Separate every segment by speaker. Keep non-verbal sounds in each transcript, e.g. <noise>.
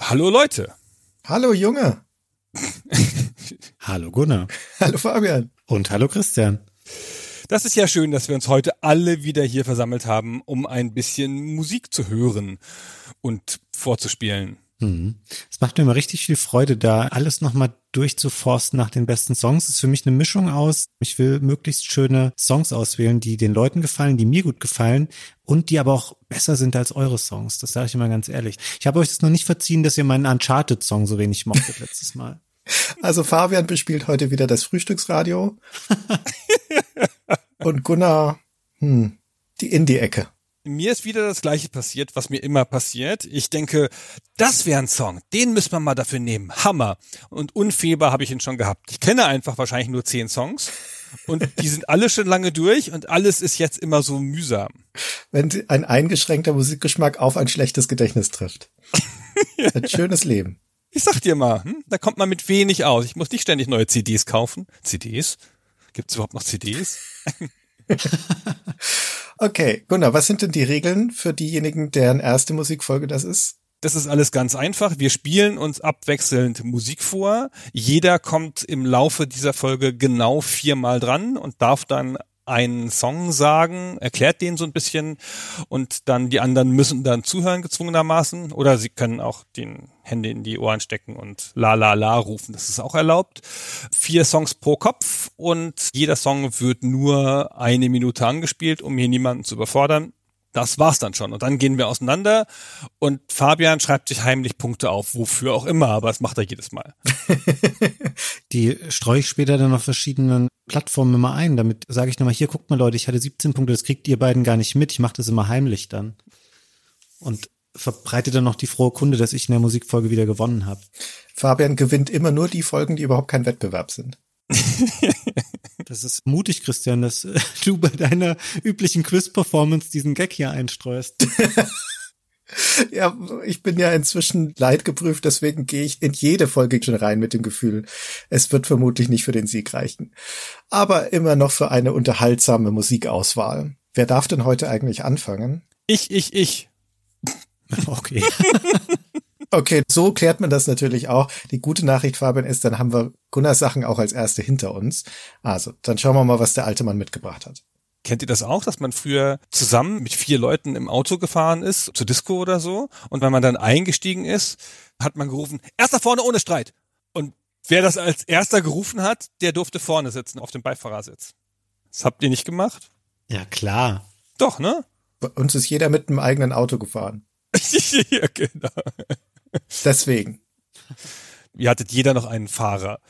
Speaker 1: Hallo Leute.
Speaker 2: Hallo Junge. <laughs>
Speaker 3: hallo Gunnar.
Speaker 2: Hallo Fabian.
Speaker 3: Und hallo Christian.
Speaker 1: Das ist ja schön, dass wir uns heute alle wieder hier versammelt haben, um ein bisschen Musik zu hören und vorzuspielen.
Speaker 3: Mhm. Es macht mir immer richtig viel Freude, da alles nochmal durchzuforsten nach den besten Songs. Das ist für mich eine Mischung aus. Ich will möglichst schöne Songs auswählen, die den Leuten gefallen, die mir gut gefallen und die aber auch besser sind als eure Songs. Das sage ich immer ganz ehrlich. Ich habe euch das noch nicht verziehen, dass ihr meinen Uncharted-Song so wenig mochtet letztes Mal. <laughs>
Speaker 2: Also Fabian bespielt heute wieder das Frühstücksradio. <laughs> und Gunnar, hm, die Indie-Ecke
Speaker 1: mir ist wieder das gleiche passiert, was mir immer passiert. Ich denke, das wäre ein Song, den müssen wir mal dafür nehmen. Hammer. Und unfehlbar habe ich ihn schon gehabt. Ich kenne einfach wahrscheinlich nur zehn Songs. Und die sind alle schon lange durch und alles ist jetzt immer so mühsam.
Speaker 2: Wenn ein eingeschränkter Musikgeschmack auf ein schlechtes Gedächtnis trifft. <laughs> ein schönes Leben.
Speaker 1: Ich sag dir mal, hm, da kommt man mit wenig aus. Ich muss nicht ständig neue CDs kaufen. CDs? Gibt es überhaupt noch CDs? <laughs> <laughs>
Speaker 2: okay, Gunnar, was sind denn die Regeln für diejenigen, deren erste Musikfolge das ist?
Speaker 1: Das ist alles ganz einfach. Wir spielen uns abwechselnd Musik vor. Jeder kommt im Laufe dieser Folge genau viermal dran und darf dann einen Song sagen, erklärt den so ein bisschen und dann die anderen müssen dann zuhören gezwungenermaßen oder sie können auch den Hände in die Ohren stecken und la la la rufen, das ist auch erlaubt. Vier Songs pro Kopf und jeder Song wird nur eine Minute angespielt, um hier niemanden zu überfordern das war's dann schon. Und dann gehen wir auseinander und Fabian schreibt sich heimlich Punkte auf, wofür auch immer, aber das macht er jedes Mal. <laughs>
Speaker 3: Die streue ich später dann auf verschiedenen Plattformen immer ein. Damit sage ich nochmal, hier guckt mal Leute, ich hatte 17 Punkte, das kriegt ihr beiden gar nicht mit. Ich mache das immer heimlich dann. Und verbreite dann noch die frohe Kunde, dass ich in der Musikfolge wieder gewonnen habe.
Speaker 2: Fabian gewinnt immer nur die Folgen, die überhaupt kein Wettbewerb sind. <laughs>
Speaker 3: das ist mutig, Christian, dass du bei deiner üblichen Quiz-Performance diesen Gag hier einstreust. <laughs>
Speaker 2: ja, ich bin ja inzwischen leidgeprüft, deswegen gehe ich in jede Folge schon rein mit dem Gefühl, es wird vermutlich nicht für den Sieg reichen. Aber immer noch für eine unterhaltsame Musikauswahl. Wer darf denn heute eigentlich anfangen?
Speaker 1: Ich, ich, ich. <laughs>
Speaker 3: Okay.
Speaker 2: Okay, so klärt man das natürlich auch. Die gute Nachricht, Fabian, ist, dann haben wir Gunnars Sachen auch als erste hinter uns. Also, dann schauen wir mal, was der alte Mann mitgebracht hat.
Speaker 1: Kennt ihr das auch, dass man früher zusammen mit vier Leuten im Auto gefahren ist, zur Disco oder so? Und wenn man dann eingestiegen ist, hat man gerufen, erster vorne ohne Streit. Und wer das als erster gerufen hat, der durfte vorne sitzen, auf dem Beifahrersitz. Das habt ihr nicht gemacht?
Speaker 3: Ja, klar.
Speaker 1: Doch, ne?
Speaker 2: Bei uns ist jeder mit einem eigenen Auto gefahren. <laughs>
Speaker 1: ja, genau.
Speaker 2: Deswegen.
Speaker 1: Ihr hattet jeder noch einen Fahrer.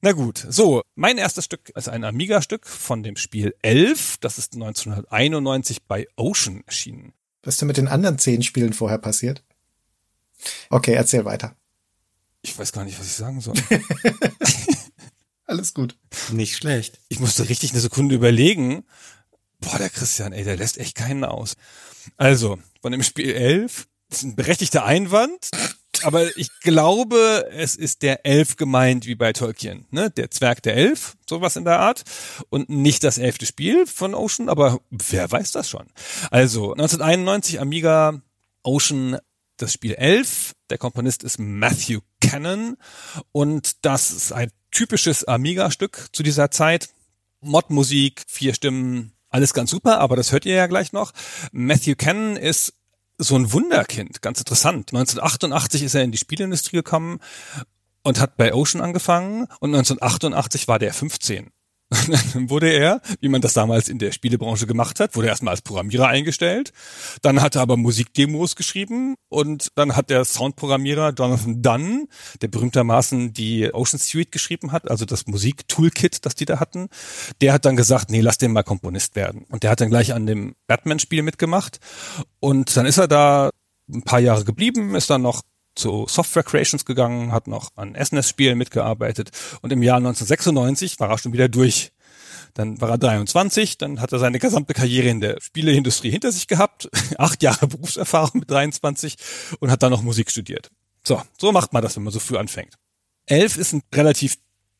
Speaker 1: Na gut, so, mein erstes Stück ist ein Amiga-Stück von dem Spiel 11. Das ist 1991 bei Ocean erschienen.
Speaker 2: Was ist denn mit den anderen zehn Spielen vorher passiert? Okay, erzähl weiter.
Speaker 1: Ich weiß gar nicht, was ich sagen soll. <laughs>
Speaker 2: Alles gut.
Speaker 3: Nicht schlecht.
Speaker 1: Ich musste richtig eine Sekunde überlegen. Boah, der Christian, ey, der lässt echt keinen aus. Also, von dem Spiel 11 das ist ein berechtigter Einwand, aber ich glaube, es ist der Elf gemeint wie bei Tolkien, ne? Der Zwerg der Elf, sowas in der Art. Und nicht das elfte Spiel von Ocean, aber wer weiß das schon. Also 1991 Amiga Ocean das Spiel 11. Der Komponist ist Matthew Cannon und das ist ein typisches Amiga-Stück zu dieser Zeit. Mod-Musik, vier Stimmen, alles ganz super, aber das hört ihr ja gleich noch. Matthew Cannon ist so ein Wunderkind, ganz interessant. 1988 ist er in die Spielindustrie gekommen und hat bei Ocean angefangen und 1988 war der 15. <laughs> dann wurde er, wie man das damals in der Spielebranche gemacht hat, wurde erstmal als Programmierer eingestellt. Dann hat er aber Musikdemos geschrieben und dann hat der Soundprogrammierer Jonathan Dunn, der berühmtermaßen die Ocean Suite geschrieben hat, also das Musik-Toolkit, das die da hatten, der hat dann gesagt, nee, lass den mal Komponist werden. Und der hat dann gleich an dem Batman-Spiel mitgemacht. Und dann ist er da ein paar Jahre geblieben, ist dann noch zu Software Creations gegangen, hat noch an SNES-Spielen mitgearbeitet und im Jahr 1996 war er schon wieder durch. Dann war er 23, dann hat er seine gesamte Karriere in der Spieleindustrie hinter sich gehabt, <laughs> acht Jahre Berufserfahrung mit 23 und hat dann noch Musik studiert. So, so macht man das, wenn man so früh anfängt. Elf ist ein relativ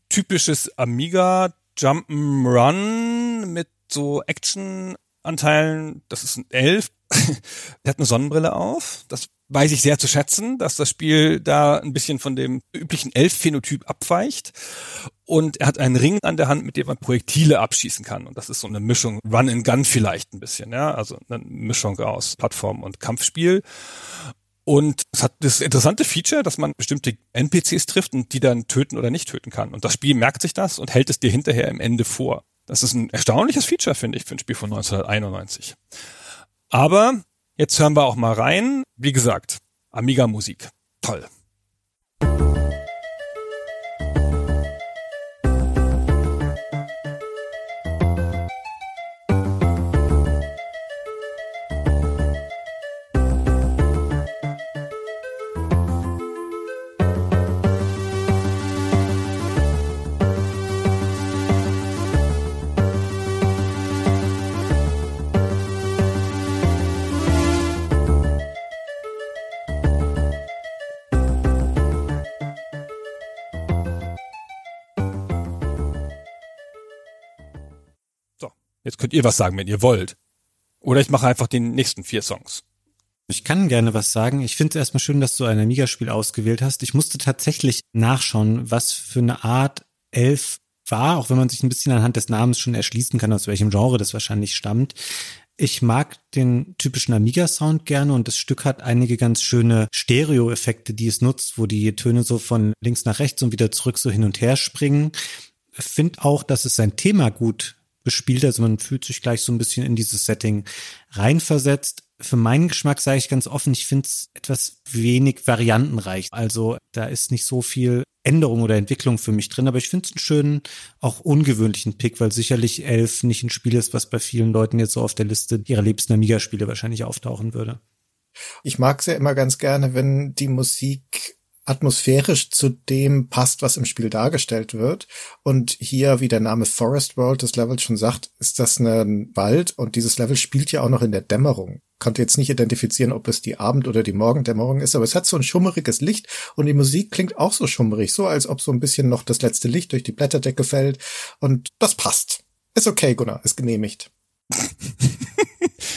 Speaker 1: typisches Amiga Jump'n'Run mit so Action Anteilen. Das ist ein Elf. <laughs> der hat eine Sonnenbrille auf. Das weiß ich sehr zu schätzen, dass das Spiel da ein bisschen von dem üblichen Elf-Phänotyp abweicht. Und er hat einen Ring an der Hand, mit dem man Projektile abschießen kann. Und das ist so eine Mischung Run and Gun vielleicht ein bisschen, ja. Also eine Mischung aus Plattform und Kampfspiel. Und es hat das interessante Feature, dass man bestimmte NPCs trifft und die dann töten oder nicht töten kann. Und das Spiel merkt sich das und hält es dir hinterher im Ende vor. Das ist ein erstaunliches Feature, finde ich, für ein Spiel von 1991. Aber Jetzt hören wir auch mal rein. Wie gesagt, Amiga Musik. Toll. Könnt ihr was sagen, wenn ihr wollt. Oder ich mache einfach den nächsten vier Songs.
Speaker 3: Ich kann gerne was sagen. Ich finde es erstmal schön, dass du ein Amiga-Spiel ausgewählt hast. Ich musste tatsächlich nachschauen, was für eine Art Elf war, auch wenn man sich ein bisschen anhand des Namens schon erschließen kann, aus welchem Genre das wahrscheinlich stammt. Ich mag den typischen Amiga-Sound gerne und das Stück hat einige ganz schöne Stereo-Effekte, die es nutzt, wo die Töne so von links nach rechts und wieder zurück so hin und her springen. Ich finde auch, dass es sein Thema gut bespielt. Also man fühlt sich gleich so ein bisschen in dieses Setting reinversetzt. Für meinen Geschmack sage ich ganz offen, ich finde es etwas wenig variantenreich. Also da ist nicht so viel Änderung oder Entwicklung für mich drin, aber ich finde es einen schönen, auch ungewöhnlichen Pick, weil sicherlich Elf nicht ein Spiel ist, was bei vielen Leuten jetzt so auf der Liste ihrer liebsten Amiga-Spiele wahrscheinlich auftauchen würde.
Speaker 2: Ich mag es ja immer ganz gerne, wenn die Musik atmosphärisch zu dem passt, was im Spiel dargestellt wird. Und hier, wie der Name Forest World des Levels schon sagt, ist das ein Wald und dieses Level spielt ja auch noch in der Dämmerung. Konnte jetzt nicht identifizieren, ob es die Abend- oder die Morgendämmerung ist, aber es hat so ein schummeriges Licht und die Musik klingt auch so schummerig, so als ob so ein bisschen noch das letzte Licht durch die Blätterdecke fällt und das passt. Ist okay, Gunnar, ist genehmigt. <laughs>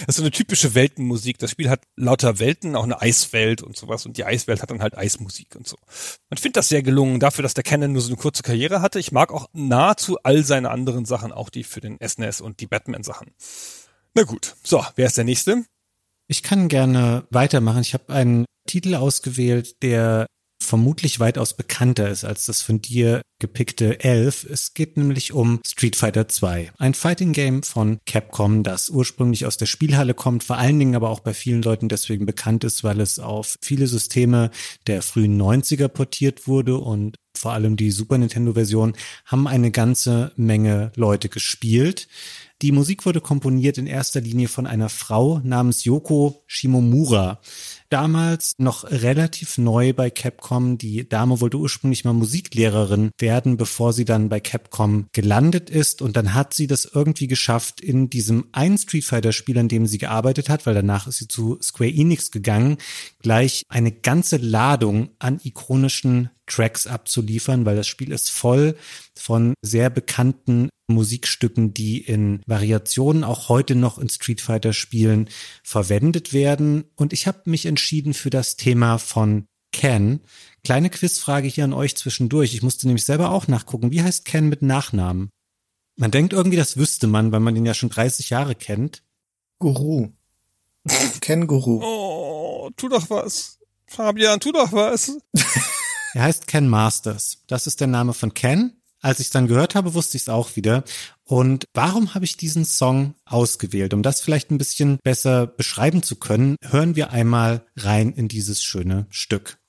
Speaker 1: Das ist so eine typische Weltenmusik. Das Spiel hat lauter Welten, auch eine Eiswelt und sowas. Und die Eiswelt hat dann halt Eismusik und so. Man findet das sehr gelungen dafür, dass der Canon nur so eine kurze Karriere hatte. Ich mag auch nahezu all seine anderen Sachen, auch die für den SNES und die Batman-Sachen. Na gut. So, wer ist der nächste?
Speaker 3: Ich kann gerne weitermachen. Ich habe einen Titel ausgewählt, der vermutlich weitaus bekannter ist als das von dir gepickte Elf. Es geht nämlich um Street Fighter 2, ein Fighting Game von Capcom, das ursprünglich aus der Spielhalle kommt, vor allen Dingen aber auch bei vielen Leuten deswegen bekannt ist, weil es auf viele Systeme der frühen 90er portiert wurde und vor allem die Super Nintendo Version haben eine ganze Menge Leute gespielt. Die Musik wurde komponiert in erster Linie von einer Frau namens Yoko Shimomura damals noch relativ neu bei Capcom. Die Dame wollte ursprünglich mal Musiklehrerin werden, bevor sie dann bei Capcom gelandet ist. Und dann hat sie das irgendwie geschafft, in diesem einen Street Fighter Spiel, an dem sie gearbeitet hat, weil danach ist sie zu Square Enix gegangen, gleich eine ganze Ladung an ikonischen Tracks abzuliefern, weil das Spiel ist voll von sehr bekannten Musikstücken, die in Variationen auch heute noch in Street Fighter Spielen verwendet werden. Und ich habe mich entschieden für das Thema von Ken. Kleine Quizfrage hier an euch zwischendurch. Ich musste nämlich selber auch nachgucken. Wie heißt Ken mit Nachnamen? Man denkt irgendwie, das wüsste man, weil man den ja schon 30 Jahre kennt.
Speaker 2: Guru. <laughs> Ken Guru.
Speaker 1: Oh, tu doch was. Fabian, tu doch was. <laughs>
Speaker 3: er heißt Ken Masters. Das ist der Name von Ken. Als ich es dann gehört habe, wusste ich es auch wieder. Und warum habe ich diesen Song ausgewählt? Um das vielleicht ein bisschen besser beschreiben zu können, hören wir einmal rein in dieses schöne Stück.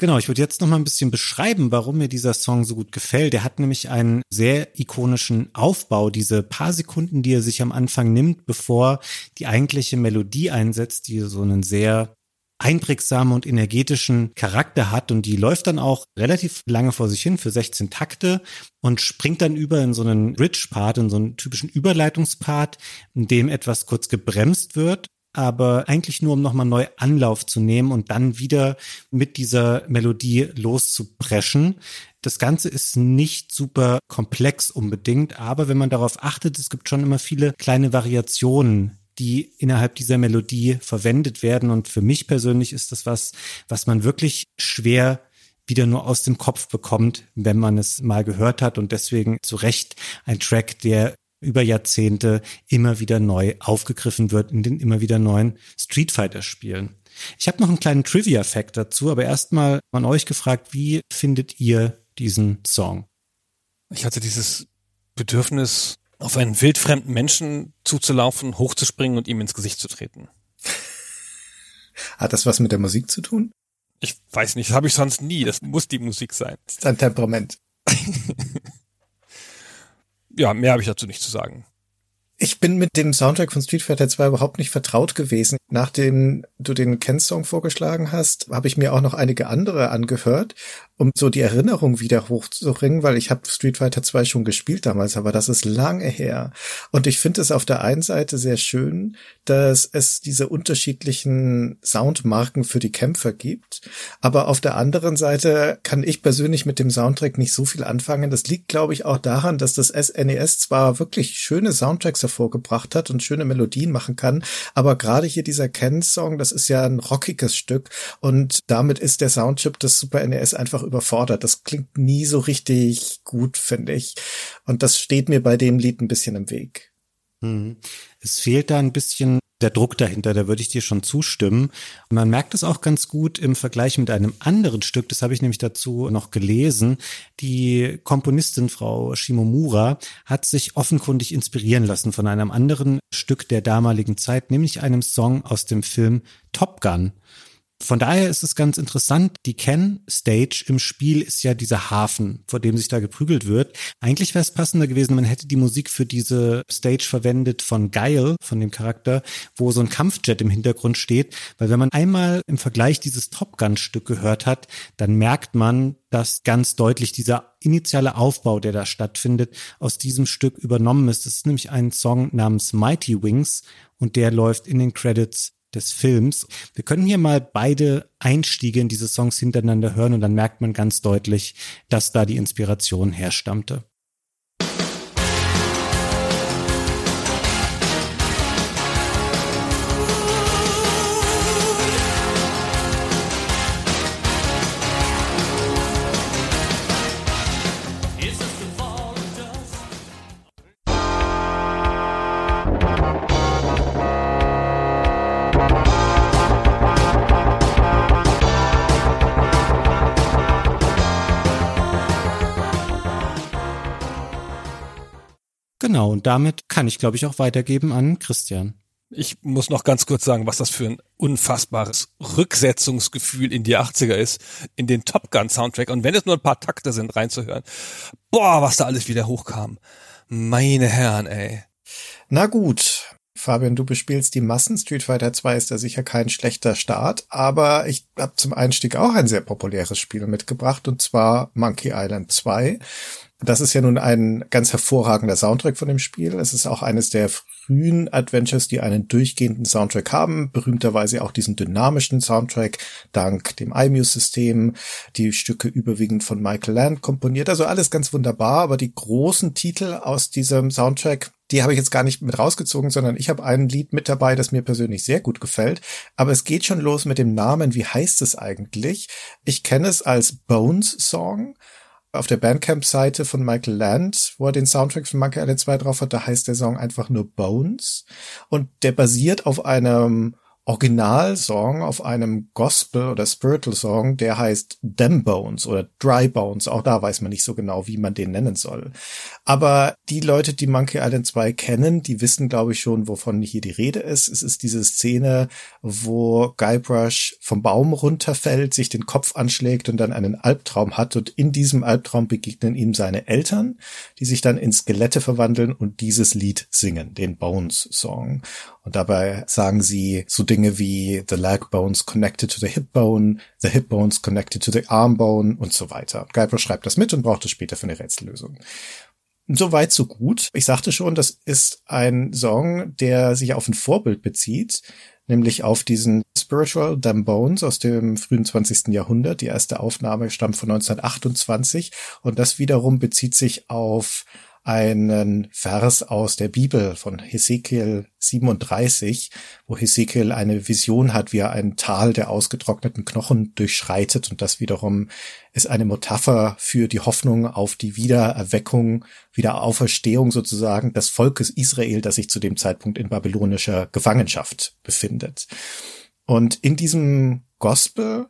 Speaker 3: Genau, ich würde jetzt noch mal ein bisschen beschreiben, warum mir dieser Song so gut gefällt. Der hat nämlich einen sehr ikonischen Aufbau, diese paar Sekunden, die er sich am Anfang nimmt, bevor die eigentliche Melodie einsetzt, die so einen sehr einprägsamen und energetischen Charakter hat. Und die läuft dann auch relativ lange vor sich hin für 16 Takte und springt dann über in so einen Bridge-Part, in so einen typischen Überleitungspart, in dem etwas kurz gebremst wird aber eigentlich nur, um nochmal neu Anlauf zu nehmen und dann wieder mit dieser Melodie loszupreschen. Das Ganze ist nicht super komplex unbedingt, aber wenn man darauf achtet, es gibt schon immer viele kleine Variationen, die innerhalb dieser Melodie verwendet werden. Und für mich persönlich ist das was, was man wirklich schwer wieder nur aus dem Kopf bekommt, wenn man es mal gehört hat und deswegen zu Recht ein Track, der über Jahrzehnte immer wieder neu aufgegriffen wird in den immer wieder neuen Street Fighter Spielen. Ich habe noch einen kleinen Trivia-Fact dazu, aber erstmal an euch gefragt, wie findet ihr diesen Song?
Speaker 1: Ich hatte dieses Bedürfnis, auf einen wildfremden Menschen zuzulaufen, hochzuspringen und ihm ins Gesicht zu treten.
Speaker 2: Hat das was mit der Musik zu tun?
Speaker 1: Ich weiß nicht, das habe ich sonst nie. Das muss die Musik sein.
Speaker 2: Das ist ein Temperament. <laughs>
Speaker 1: ja, mehr habe ich dazu nicht zu sagen.
Speaker 2: Ich bin mit dem Soundtrack von Street Fighter 2 überhaupt nicht vertraut gewesen. Nachdem du den Ken-Song vorgeschlagen hast, habe ich mir auch noch einige andere angehört, um so die Erinnerung wieder hochzubringen, weil ich habe Street Fighter 2 schon gespielt damals, aber das ist lange her. Und ich finde es auf der einen Seite sehr schön, dass es diese unterschiedlichen Soundmarken für die Kämpfer gibt. Aber auf der anderen Seite kann ich persönlich mit dem Soundtrack nicht so viel anfangen. Das liegt, glaube ich, auch daran, dass das SNES e zwar wirklich schöne Soundtracks hervorgebracht hat und schöne Melodien machen kann, aber gerade hier dieser Ken-Song, das ist ja ein rockiges Stück und damit ist der Soundchip des Super NES einfach überfordert. Das klingt nie so richtig gut, finde ich. Und das steht mir bei dem Lied ein bisschen im Weg.
Speaker 3: Mhm. Es fehlt da ein bisschen der Druck dahinter, da würde ich dir schon zustimmen. Und man merkt es auch ganz gut im Vergleich mit einem anderen Stück, das habe ich nämlich dazu noch gelesen. Die Komponistin Frau Shimomura hat sich offenkundig inspirieren lassen von einem anderen Stück der damaligen Zeit, nämlich einem Song aus dem Film Top Gun. Von daher ist es ganz interessant. Die Ken-Stage im Spiel ist ja dieser Hafen, vor dem sich da geprügelt wird. Eigentlich wäre es passender gewesen, man hätte die Musik für diese Stage verwendet von Guile, von dem Charakter, wo so ein Kampfjet im Hintergrund steht. Weil wenn man einmal im Vergleich dieses Top Gun-Stück gehört hat, dann merkt man, dass ganz deutlich dieser initiale Aufbau, der da stattfindet, aus diesem Stück übernommen ist. Das ist nämlich ein Song namens Mighty Wings und der läuft in den Credits des Films. Wir können hier mal beide Einstiege in diese Songs hintereinander hören und dann merkt man ganz deutlich, dass da die Inspiration herstammte. Genau, und damit kann ich, glaube ich, auch weitergeben an Christian.
Speaker 1: Ich muss noch ganz kurz sagen, was das für ein unfassbares Rücksetzungsgefühl in die 80er ist, in den Top Gun Soundtrack. Und wenn es nur ein paar Takte sind, reinzuhören. Boah, was da alles wieder hochkam. Meine Herren, ey.
Speaker 2: Na gut. Fabian, du bespielst die Massen. Street Fighter 2 ist da sicher kein schlechter Start, aber ich habe zum Einstieg auch ein sehr populäres Spiel mitgebracht, und zwar Monkey Island 2. Das ist ja nun ein ganz hervorragender Soundtrack von dem Spiel. Es ist auch eines der frühen Adventures, die einen durchgehenden Soundtrack haben. Berühmterweise auch diesen dynamischen Soundtrack dank dem iMuse-System. Die Stücke überwiegend von Michael Land komponiert. Also alles ganz wunderbar. Aber die großen Titel aus diesem Soundtrack, die habe ich jetzt gar nicht mit rausgezogen, sondern ich habe ein Lied mit dabei, das mir persönlich sehr gut gefällt. Aber es geht schon los mit dem Namen. Wie heißt es eigentlich? Ich kenne es als Bones Song auf der Bandcamp-Seite von Michael Land, wo er den Soundtrack von Monkey Island 2 drauf hat, da heißt der Song einfach nur Bones. Und der basiert auf einem Originalsong auf einem Gospel oder Spiritual Song, der heißt Them Bones oder Dry Bones. Auch da weiß man nicht so genau, wie man den nennen soll. Aber die Leute, die Monkey Island 2 kennen, die wissen, glaube ich, schon, wovon hier die Rede ist. Es ist diese Szene, wo Guybrush vom Baum runterfällt, sich den Kopf anschlägt und dann einen Albtraum hat. Und in diesem Albtraum begegnen ihm seine Eltern, die sich dann in Skelette verwandeln und dieses Lied singen, den Bones Song. Und dabei sagen sie so Dinge wie the leg bones connected to the hip bone, the hip bones connected to the arm bone und so weiter. Guybrush schreibt das mit und braucht es später für eine Rätsellösung. So weit, so gut. Ich sagte schon, das ist ein Song, der sich auf ein Vorbild bezieht, nämlich auf diesen Spiritual Them Bones aus dem frühen 20. Jahrhundert. Die erste Aufnahme stammt von 1928 und das wiederum bezieht sich auf einen Vers aus der Bibel von Hesekiel 37, wo Hesekiel eine Vision hat, wie er ein Tal der ausgetrockneten Knochen durchschreitet und das wiederum ist eine Metapher für die Hoffnung auf die Wiedererweckung, Wiederauferstehung sozusagen des Volkes Israel, das sich zu dem Zeitpunkt in babylonischer Gefangenschaft befindet. Und in diesem Gospel,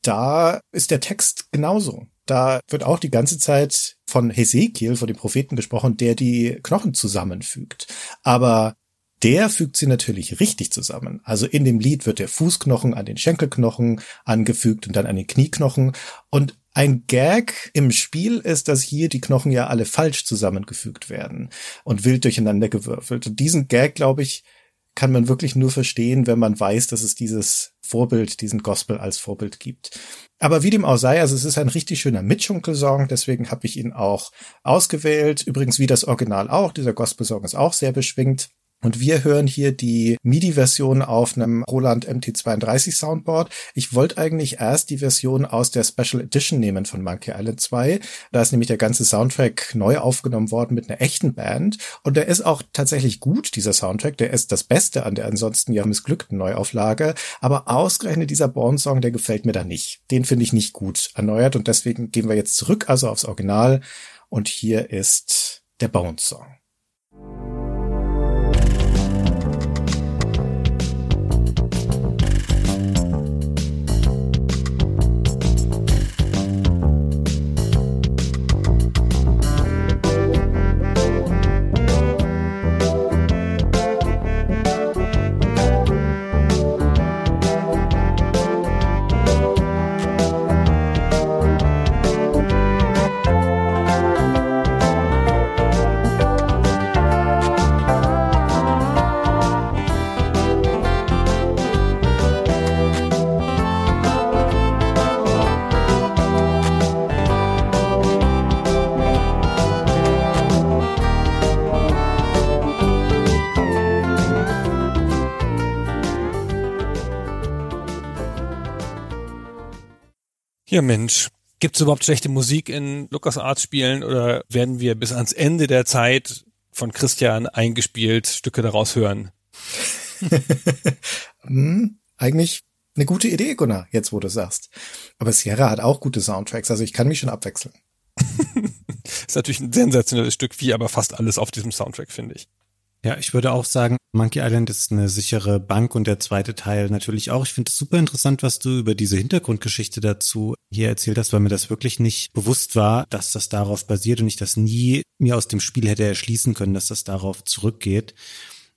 Speaker 2: da ist der Text genauso. Da wird auch die ganze Zeit von Hesekiel, von dem Propheten gesprochen, der die Knochen zusammenfügt. Aber der fügt sie natürlich richtig zusammen. Also in dem Lied wird der Fußknochen an den Schenkelknochen angefügt und dann an den Knieknochen. Und ein Gag im Spiel ist, dass hier die Knochen ja alle falsch zusammengefügt werden und wild durcheinander gewürfelt. Und diesen Gag, glaube ich, kann man wirklich nur verstehen, wenn man weiß, dass es dieses Vorbild, diesen Gospel als Vorbild gibt. Aber wie dem auch sei, also es ist ein richtig schöner Mitschunkel-Song, deswegen habe ich ihn auch ausgewählt. Übrigens wie das Original auch, dieser Gospel-Song ist auch sehr beschwingt. Und wir hören hier die MIDI-Version auf einem Roland MT32 Soundboard. Ich wollte eigentlich erst die Version aus der Special Edition nehmen von Monkey Island 2. Da ist nämlich der ganze Soundtrack neu aufgenommen worden mit einer echten Band. Und der ist auch tatsächlich gut, dieser Soundtrack. Der ist das Beste an der ansonsten ja missglückten Neuauflage. Aber ausgerechnet dieser Born-Song, der gefällt mir da nicht. Den finde ich nicht gut erneuert. Und deswegen gehen wir jetzt zurück, also aufs Original. Und hier ist der Bones-Song.
Speaker 1: Ja, Mensch. Gibt es überhaupt schlechte Musik in LucasArts Spielen oder werden wir bis ans Ende der Zeit von Christian eingespielt Stücke daraus hören? <laughs>
Speaker 2: hm, eigentlich eine gute Idee, Gunnar, jetzt wo du sagst. Aber Sierra hat auch gute Soundtracks, also ich kann mich schon abwechseln. <laughs>
Speaker 1: ist natürlich ein sensationelles Stück, wie aber fast alles auf diesem Soundtrack, finde ich.
Speaker 3: Ja, ich würde auch sagen, Monkey Island ist eine sichere Bank und der zweite Teil natürlich auch. Ich finde es super interessant, was du über diese Hintergrundgeschichte dazu hier erzählt hast, weil mir das wirklich nicht bewusst war, dass das darauf basiert und ich das nie mir aus dem Spiel hätte erschließen können, dass das darauf zurückgeht.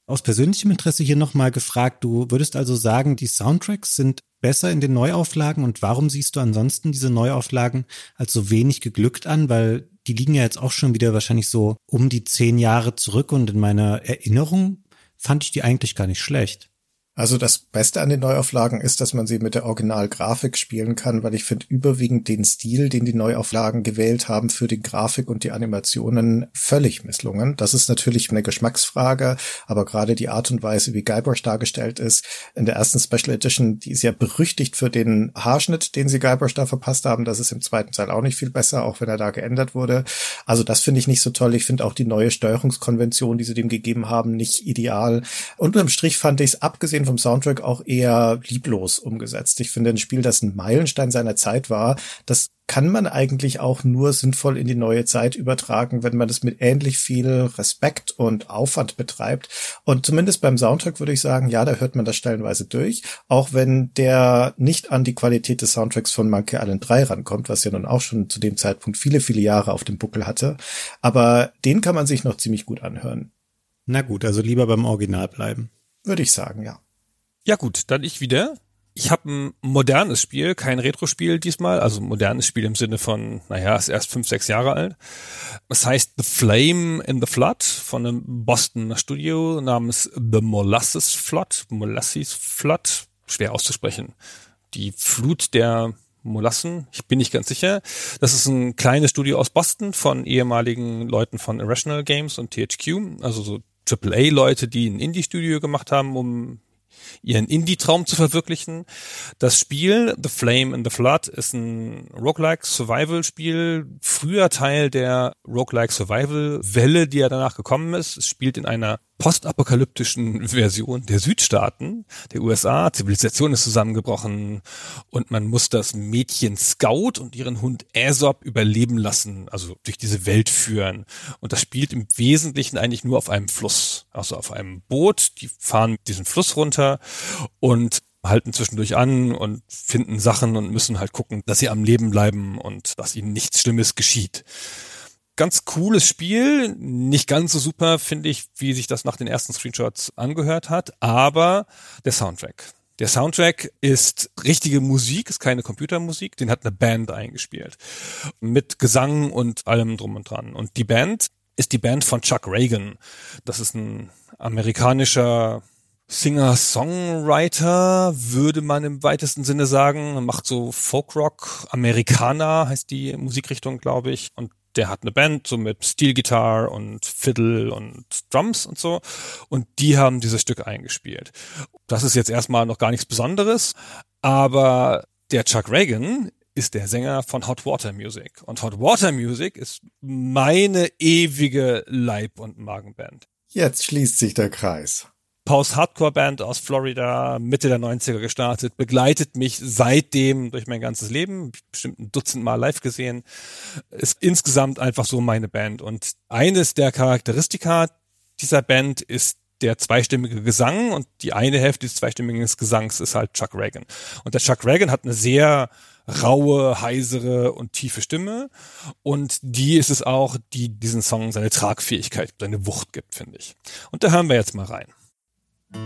Speaker 3: Aus persönlichem Interesse hier nochmal gefragt, du würdest also sagen, die Soundtracks sind besser in den Neuauflagen und warum siehst du ansonsten diese Neuauflagen als so wenig geglückt an? Weil die liegen ja jetzt auch schon wieder wahrscheinlich so um die zehn Jahre zurück und in meiner Erinnerung fand ich die eigentlich gar nicht schlecht.
Speaker 2: Also das Beste an den Neuauflagen ist, dass man sie mit der Originalgrafik spielen kann, weil ich finde überwiegend den Stil, den die Neuauflagen gewählt haben für die Grafik und die Animationen völlig misslungen. Das ist natürlich eine Geschmacksfrage, aber gerade die Art und Weise, wie Guybrush dargestellt ist, in der ersten Special Edition, die ist ja berüchtigt für den Haarschnitt, den sie Guybrush da verpasst haben. Das ist im zweiten Teil auch nicht viel besser, auch wenn er da geändert wurde. Also das finde ich nicht so toll. Ich finde auch die neue Steuerungskonvention, die sie dem gegeben haben, nicht ideal. Unterm Strich fand ich es abgesehen abgesehen vom Soundtrack auch eher lieblos umgesetzt. Ich finde ein Spiel, das ein Meilenstein seiner Zeit war, das kann man eigentlich auch nur sinnvoll in die neue Zeit übertragen, wenn man das mit ähnlich viel Respekt und Aufwand betreibt. Und zumindest beim Soundtrack würde ich sagen, ja, da hört man das stellenweise durch, auch wenn der nicht an die Qualität des Soundtracks von Monkey Island 3 rankommt, was ja nun auch schon zu dem Zeitpunkt viele, viele Jahre auf dem Buckel hatte. Aber den kann man sich noch ziemlich gut anhören.
Speaker 3: Na gut, also lieber beim Original bleiben.
Speaker 2: Würde ich sagen, ja.
Speaker 1: Ja gut, dann ich wieder. Ich habe ein modernes Spiel, kein Retro-Spiel diesmal, also modernes Spiel im Sinne von, naja, ist erst fünf, sechs Jahre alt. Es heißt The Flame in the Flood von einem Boston Studio namens The Molasses Flood, Molasses Flood, schwer auszusprechen. Die Flut der Molassen, ich bin nicht ganz sicher. Das ist ein kleines Studio aus Boston von ehemaligen Leuten von Irrational Games und THQ, also so AAA-Leute, die ein Indie-Studio gemacht haben, um ihren Indie-Traum zu verwirklichen. Das Spiel The Flame in the Flood ist ein Roguelike Survival-Spiel, früher Teil der Roguelike Survival-Welle, die ja danach gekommen ist. Es spielt in einer postapokalyptischen Version der Südstaaten, der USA. Zivilisation ist zusammengebrochen und man muss das Mädchen Scout und ihren Hund Aesop überleben lassen, also durch diese Welt führen. Und das spielt im Wesentlichen eigentlich nur auf einem Fluss, also auf einem Boot. Die fahren diesen Fluss runter und halten zwischendurch an und finden Sachen und müssen halt gucken, dass sie am Leben bleiben und dass ihnen nichts Schlimmes geschieht ganz cooles Spiel. Nicht ganz so super, finde ich, wie sich das nach den ersten Screenshots angehört hat, aber der Soundtrack. Der Soundtrack ist richtige Musik, ist keine Computermusik, den hat eine Band eingespielt. Mit Gesang und allem drum und dran. Und die Band ist die Band von Chuck Reagan. Das ist ein amerikanischer Singer-Songwriter, würde man im weitesten Sinne sagen. Macht so Folkrock, Amerikaner heißt die Musikrichtung, glaube ich. Und der hat eine Band, so mit Steel-Gitarre und Fiddle und Drums und so. Und die haben dieses Stück eingespielt. Das ist jetzt erstmal noch gar nichts Besonderes, aber der Chuck Reagan ist der Sänger von Hot Water Music. Und Hot Water Music ist meine ewige Leib- und Magenband.
Speaker 2: Jetzt schließt sich der Kreis.
Speaker 1: Post-Hardcore-Band aus Florida, Mitte der 90er gestartet, begleitet mich seitdem durch mein ganzes Leben, bestimmt ein Dutzend Mal live gesehen, ist insgesamt einfach so meine Band. Und eines der Charakteristika dieser Band ist der zweistimmige Gesang und die eine Hälfte des zweistimmigen Gesangs ist halt Chuck Reagan. Und der Chuck Reagan hat eine sehr raue, heisere und tiefe Stimme und die ist es auch, die diesen Song seine Tragfähigkeit, seine Wucht gibt, finde ich. Und da hören wir jetzt mal rein.
Speaker 4: In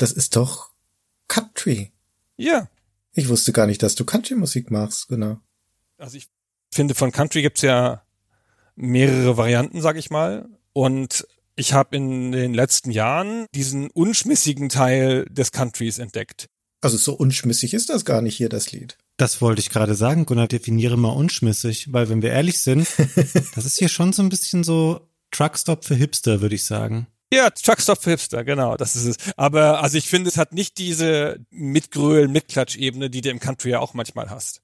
Speaker 2: Das ist doch Country.
Speaker 1: Ja.
Speaker 2: Ich wusste gar nicht, dass du Country-Musik machst, genau.
Speaker 1: Also ich finde, von Country gibt's ja mehrere Varianten, sag ich mal. Und ich habe in den letzten Jahren diesen unschmissigen Teil des Countries entdeckt.
Speaker 2: Also so unschmissig ist das gar nicht hier, das Lied.
Speaker 3: Das wollte ich gerade sagen, Gunnar, definiere mal unschmissig, weil wenn wir ehrlich sind, <laughs> das ist hier schon so ein bisschen so Truckstop für Hipster, würde ich sagen.
Speaker 1: Ja, Truckstop für Hipster, genau, das ist es. Aber also ich finde, es hat nicht diese Mitgröl, Mitklatsch-Ebene, die du im Country ja auch manchmal hast.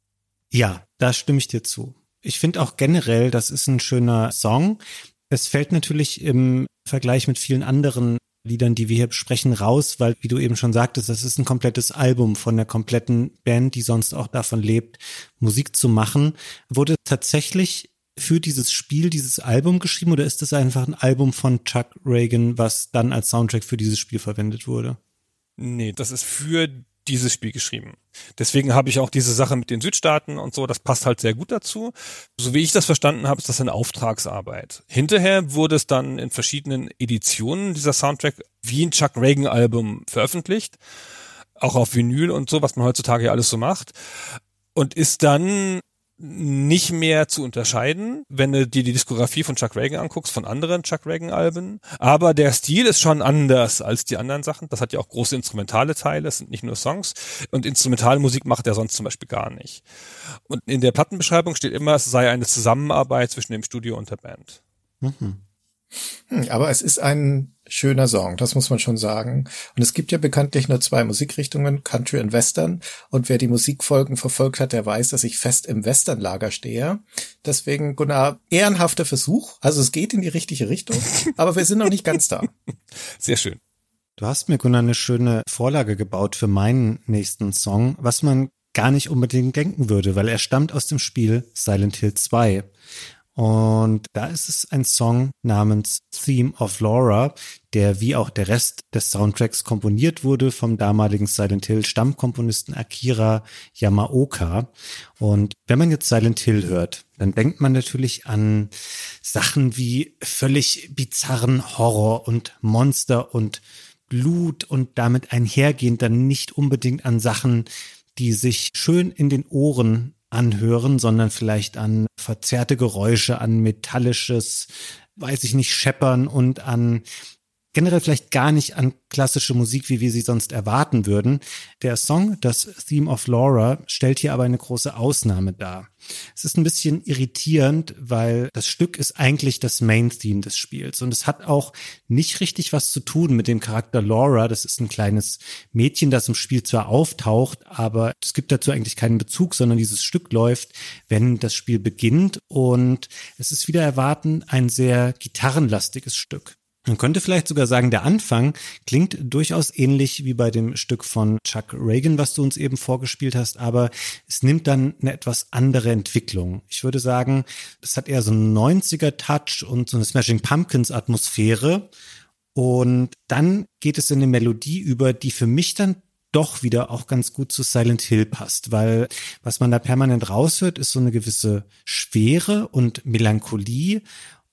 Speaker 3: Ja, da stimme ich dir zu. Ich finde auch generell, das ist ein schöner Song. Es fällt natürlich im Vergleich mit vielen anderen Liedern, die wir hier besprechen, raus, weil, wie du eben schon sagtest, das ist ein komplettes Album von der kompletten Band, die sonst auch davon lebt, Musik zu machen. Wurde tatsächlich für dieses Spiel dieses Album geschrieben oder ist das einfach ein Album von Chuck Reagan, was dann als Soundtrack für dieses Spiel verwendet wurde?
Speaker 1: Nee, das ist für dieses Spiel geschrieben. Deswegen habe ich auch diese Sache mit den Südstaaten und so, das passt halt sehr gut dazu. So wie ich das verstanden habe, ist das eine Auftragsarbeit. Hinterher wurde es dann in verschiedenen Editionen dieser Soundtrack wie ein Chuck Reagan Album veröffentlicht. Auch auf Vinyl und so, was man heutzutage ja alles so macht. Und ist dann nicht mehr zu unterscheiden, wenn du dir die Diskografie von Chuck Reagan anguckst, von anderen Chuck Reagan Alben. Aber der Stil ist schon anders als die anderen Sachen. Das hat ja auch große instrumentale Teile, es sind nicht nur Songs. Und instrumentale Musik macht er sonst zum Beispiel gar nicht. Und in der Plattenbeschreibung steht immer, es sei eine Zusammenarbeit zwischen dem Studio und der Band. Mhm.
Speaker 2: Hm, aber es ist ein schöner Song, das muss man schon sagen. Und es gibt ja bekanntlich nur zwei Musikrichtungen, Country und Western. Und wer die Musikfolgen verfolgt hat, der weiß, dass ich fest im Westernlager stehe. Deswegen, Gunnar, ehrenhafter Versuch. Also es geht in die richtige Richtung, <laughs> aber wir sind noch nicht ganz da.
Speaker 1: Sehr schön.
Speaker 3: Du hast mir, Gunnar, eine schöne Vorlage gebaut für meinen nächsten Song, was man gar nicht unbedingt denken würde, weil er stammt aus dem Spiel Silent Hill 2. Und da ist es ein Song namens Theme of Laura, der wie auch der Rest des Soundtracks komponiert wurde vom damaligen Silent Hill Stammkomponisten Akira Yamaoka. Und wenn man jetzt Silent Hill hört, dann denkt man natürlich an Sachen wie völlig bizarren Horror und Monster und Blut und damit einhergehend dann nicht unbedingt an Sachen, die sich schön in den Ohren anhören, sondern vielleicht an verzerrte Geräusche, an metallisches, weiß ich nicht, Scheppern und an generell vielleicht gar nicht an klassische Musik, wie wir sie sonst erwarten würden. Der Song, das Theme of Laura, stellt hier aber eine große Ausnahme dar. Es ist ein bisschen irritierend, weil das Stück ist eigentlich das Main-Theme des Spiels und es hat auch nicht richtig was zu tun mit dem Charakter Laura. Das ist ein kleines Mädchen, das im Spiel zwar auftaucht, aber es gibt dazu eigentlich keinen Bezug, sondern dieses Stück läuft, wenn das Spiel beginnt und es ist wieder erwarten ein sehr gitarrenlastiges Stück. Man könnte vielleicht sogar sagen, der Anfang klingt durchaus ähnlich wie bei dem Stück von Chuck Reagan, was du uns eben vorgespielt hast, aber es nimmt dann eine etwas andere Entwicklung. Ich würde sagen, es hat eher so einen 90er Touch und so eine Smashing Pumpkins Atmosphäre. Und dann geht es in eine Melodie über, die für mich dann doch wieder auch ganz gut zu Silent Hill passt, weil was man da permanent raushört, ist so eine gewisse Schwere und Melancholie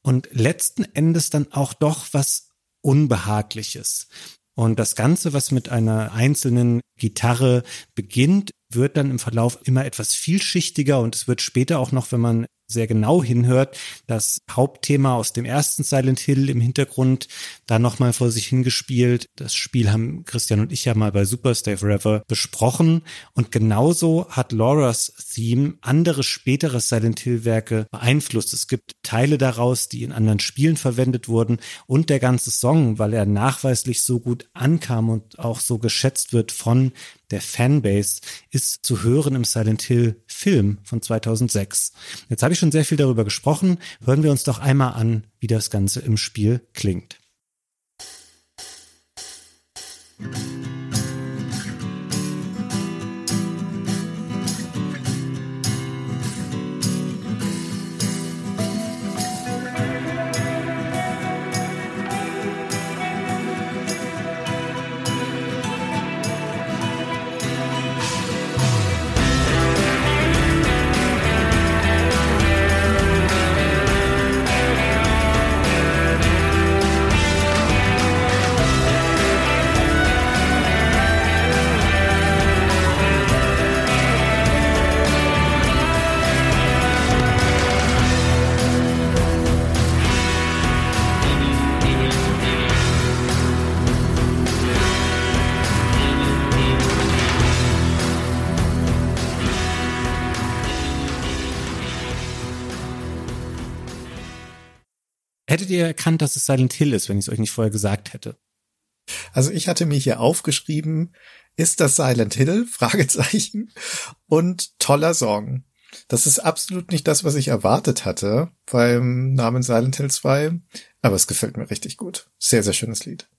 Speaker 3: und letzten Endes dann auch doch was Unbehagliches. Und das Ganze, was mit einer einzelnen Gitarre beginnt, wird dann im Verlauf immer etwas vielschichtiger und es wird später auch noch, wenn man sehr genau hinhört, das Hauptthema aus dem ersten Silent Hill im Hintergrund da nochmal vor sich hingespielt. Das Spiel haben Christian und ich ja mal bei Super Stay Forever besprochen. Und genauso hat Laura's Theme andere spätere Silent Hill Werke beeinflusst. Es gibt Teile daraus, die in anderen Spielen verwendet wurden und der ganze Song, weil er nachweislich so gut ankam und auch so geschätzt wird von der Fanbase, ist zu hören im Silent Hill Film von 2006. Jetzt habe ich schon sehr viel darüber gesprochen. Hören wir uns doch einmal an, wie das Ganze im Spiel klingt. Hättet ihr erkannt, dass es Silent Hill ist, wenn ich es euch nicht vorher gesagt hätte?
Speaker 2: Also ich hatte mir hier aufgeschrieben, ist das Silent Hill? <laughs> Fragezeichen. Und toller Song. Das ist absolut nicht das, was ich erwartet hatte beim Namen Silent Hill 2, aber es gefällt mir richtig gut. Sehr, sehr schönes Lied.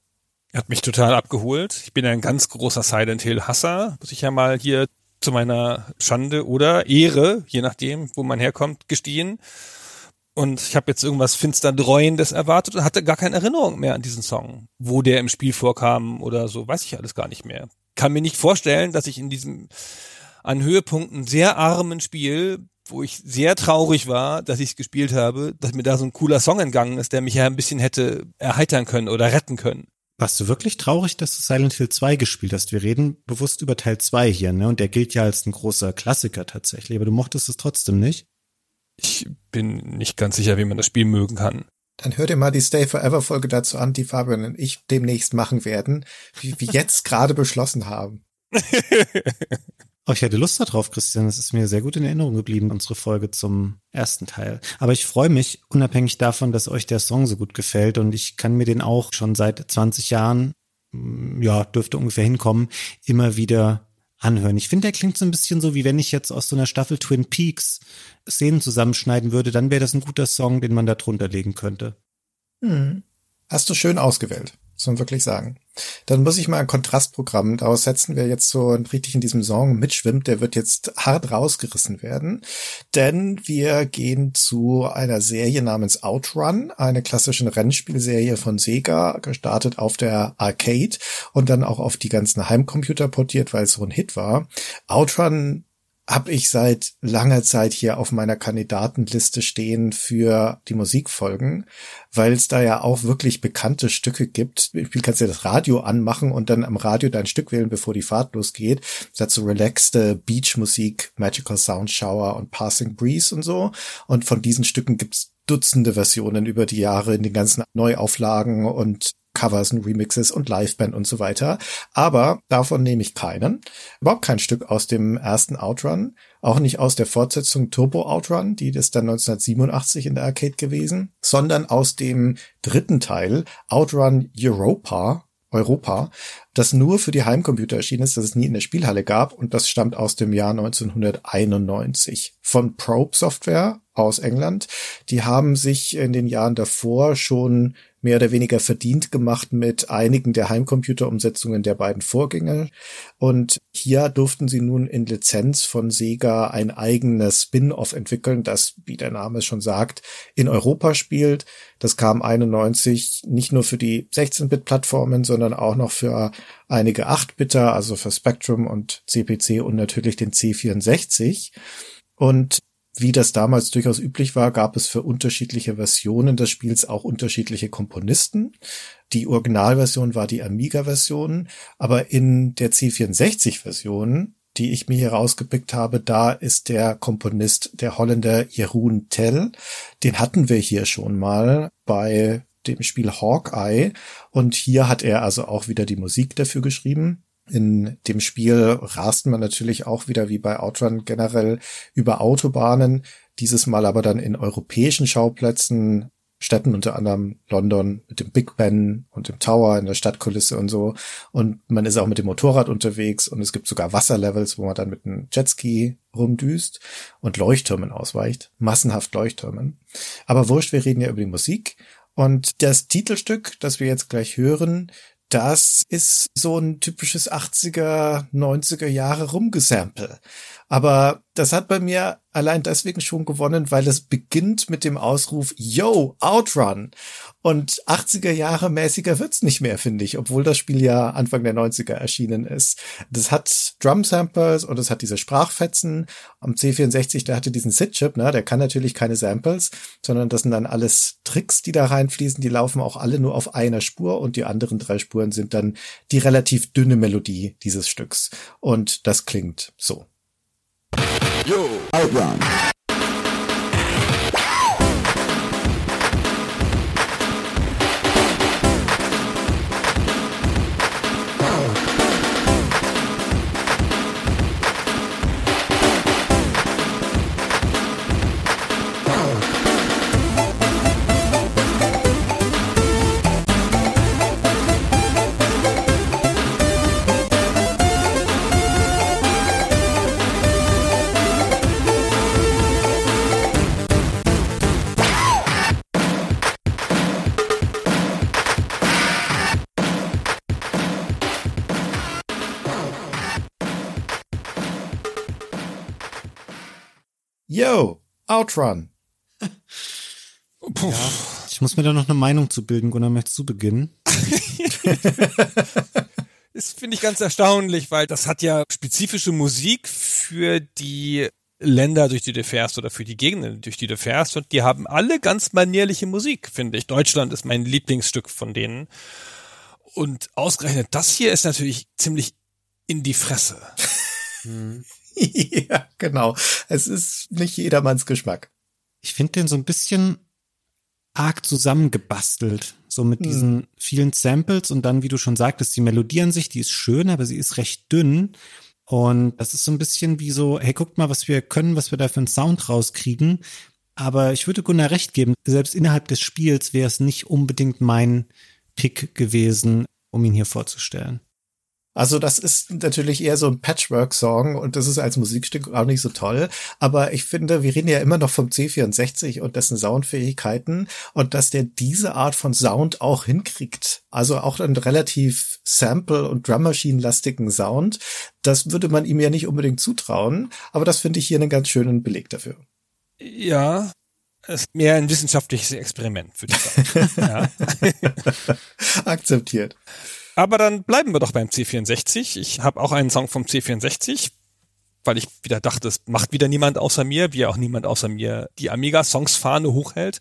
Speaker 1: Hat mich total abgeholt. Ich bin ein ganz großer Silent Hill Hasser, muss ich ja mal hier zu meiner Schande oder Ehre, je nachdem, wo man herkommt, gestehen. Und ich habe jetzt irgendwas finster Dreuendes erwartet und hatte gar keine Erinnerung mehr an diesen Song. Wo der im Spiel vorkam oder so, weiß ich alles gar nicht mehr. kann mir nicht vorstellen, dass ich in diesem an Höhepunkten sehr armen Spiel, wo ich sehr traurig war, dass ich es gespielt habe, dass mir da so ein cooler Song entgangen ist, der mich ja ein bisschen hätte erheitern können oder retten können.
Speaker 3: Warst du wirklich traurig, dass du Silent Hill 2 gespielt hast? Wir reden bewusst über Teil 2 hier, ne? Und der gilt ja als ein großer Klassiker tatsächlich, aber du mochtest es trotzdem nicht?
Speaker 1: Ich bin nicht ganz sicher, wie man das Spiel mögen kann.
Speaker 2: Dann hört ihr mal die Stay Forever Folge dazu an, die Fabian und ich demnächst machen werden, wie wir jetzt gerade beschlossen haben. <laughs>
Speaker 3: Oh, ich hätte Lust darauf, Christian. Das ist mir sehr gut in Erinnerung geblieben, unsere Folge zum ersten Teil. Aber ich freue mich, unabhängig davon, dass euch der Song so gut gefällt und ich kann mir den auch schon seit 20 Jahren, ja, dürfte ungefähr hinkommen, immer wieder anhören. Ich finde, der klingt so ein bisschen so, wie wenn ich jetzt aus so einer Staffel Twin Peaks Szenen zusammenschneiden würde, dann wäre das ein guter Song, den man da drunter legen könnte.
Speaker 2: Hm. Hast du schön ausgewählt muss man wirklich sagen. Dann muss ich mal ein Kontrastprogramm daraus setzen, wer jetzt so richtig in diesem Song mitschwimmt, der wird jetzt hart rausgerissen werden. Denn wir gehen zu einer Serie namens Outrun, eine klassische Rennspielserie von Sega, gestartet auf der Arcade und dann auch auf die ganzen Heimcomputer portiert, weil es so ein Hit war. Outrun habe ich seit langer Zeit hier auf meiner Kandidatenliste stehen für die Musikfolgen, weil es da ja auch wirklich bekannte Stücke gibt. Du kannst ja das Radio anmachen und dann am Radio dein Stück wählen, bevor die Fahrt losgeht. Hat so relaxte Beachmusik, Magical Sound Shower und Passing Breeze und so. Und von diesen Stücken gibt's Dutzende Versionen über die Jahre in den ganzen Neuauflagen und Covers und Remixes und Liveband und so weiter. Aber davon nehme ich keinen. Überhaupt kein Stück aus dem ersten Outrun. Auch nicht aus der Fortsetzung Turbo Outrun, die ist dann 1987 in der Arcade gewesen, sondern aus dem dritten Teil Outrun Europa Europa, das nur für die Heimcomputer erschienen ist, das es nie in der Spielhalle gab und das stammt aus dem Jahr 1991 von Probe Software aus England. Die haben sich in den Jahren davor schon mehr oder weniger verdient gemacht mit einigen der Heimcomputerumsetzungen der beiden Vorgänger. Und hier durften sie nun in Lizenz von Sega ein eigenes Spin-off entwickeln, das, wie der Name es schon sagt, in Europa spielt. Das kam 91 nicht nur für die 16-Bit-Plattformen, sondern auch noch für einige 8-Bitter, also für Spectrum und CPC und natürlich den C64. Und wie das damals durchaus üblich war, gab es für unterschiedliche Versionen des Spiels auch unterschiedliche Komponisten. Die Originalversion war die Amiga-Version, aber in der C64-Version, die ich mir hier rausgepickt habe, da ist der Komponist der Holländer Jeroen Tell. Den hatten wir hier schon mal bei dem Spiel Hawkeye und hier hat er also auch wieder die Musik dafür geschrieben. In dem Spiel rast man natürlich auch wieder wie bei Outrun generell über Autobahnen, dieses Mal aber dann in europäischen Schauplätzen, Städten unter anderem London mit dem Big Ben und dem Tower in der Stadtkulisse und so. Und man ist auch mit dem Motorrad unterwegs und es gibt sogar Wasserlevels, wo man dann mit einem Jetski rumdüst und Leuchttürmen ausweicht. Massenhaft Leuchttürmen. Aber wurscht, wir reden ja über die Musik. Und das Titelstück, das wir jetzt gleich hören, das ist so ein typisches 80er, 90er Jahre Rumgesample. Aber das hat bei mir allein deswegen schon gewonnen, weil es beginnt mit dem Ausruf Yo, Outrun. Und 80er Jahre mäßiger wird's nicht mehr, finde ich, obwohl das Spiel ja Anfang der 90er erschienen ist. Das hat Drum Samples und es hat diese Sprachfetzen. Am C64, der hatte diesen SID-Chip, ne, der kann natürlich keine Samples, sondern das sind dann alles Tricks, die da reinfließen. Die laufen auch alle nur auf einer Spur und die anderen drei Spuren sind dann die relativ dünne Melodie dieses Stücks. Und das klingt so. Yo, Outrun. Outrun.
Speaker 3: Ja, ich muss mir da noch eine Meinung zu bilden. Gunnar, möchtest du beginnen? <laughs>
Speaker 1: ist finde ich ganz erstaunlich, weil das hat ja spezifische Musik für die Länder, durch die du fährst oder für die Gegenden, durch die du fährst und die haben alle ganz manierliche Musik, finde ich. Deutschland ist mein Lieblingsstück von denen. Und ausgerechnet das hier ist natürlich ziemlich in die Fresse. <laughs> <laughs>
Speaker 2: ja, genau. Es ist nicht jedermanns Geschmack.
Speaker 3: Ich finde den so ein bisschen arg zusammengebastelt. So mit diesen hm. vielen Samples und dann, wie du schon sagtest, die Melodie an sich, die ist schön, aber sie ist recht dünn. Und das ist so ein bisschen wie so, hey, guckt mal, was wir können, was wir da für einen Sound rauskriegen. Aber ich würde Gunnar recht geben, selbst innerhalb des Spiels wäre es nicht unbedingt mein Pick gewesen, um ihn hier vorzustellen.
Speaker 2: Also das ist natürlich eher so ein Patchwork-Song und das ist als Musikstück auch nicht so toll. Aber ich finde, wir reden ja immer noch vom C64 und dessen Soundfähigkeiten und dass der diese Art von Sound auch hinkriegt. Also auch einen relativ Sample- und Drummaschinen-lastigen Sound. Das würde man ihm ja nicht unbedingt zutrauen. Aber das finde ich hier einen ganz schönen Beleg dafür.
Speaker 1: Ja, es ist mehr ein wissenschaftliches Experiment, würde ich sagen. <laughs>
Speaker 2: Akzeptiert.
Speaker 1: Aber dann bleiben wir doch beim C64. Ich habe auch einen Song vom C64, weil ich wieder dachte, es macht wieder niemand außer mir, wie auch niemand außer mir die Amiga-Songs-Fahne hochhält.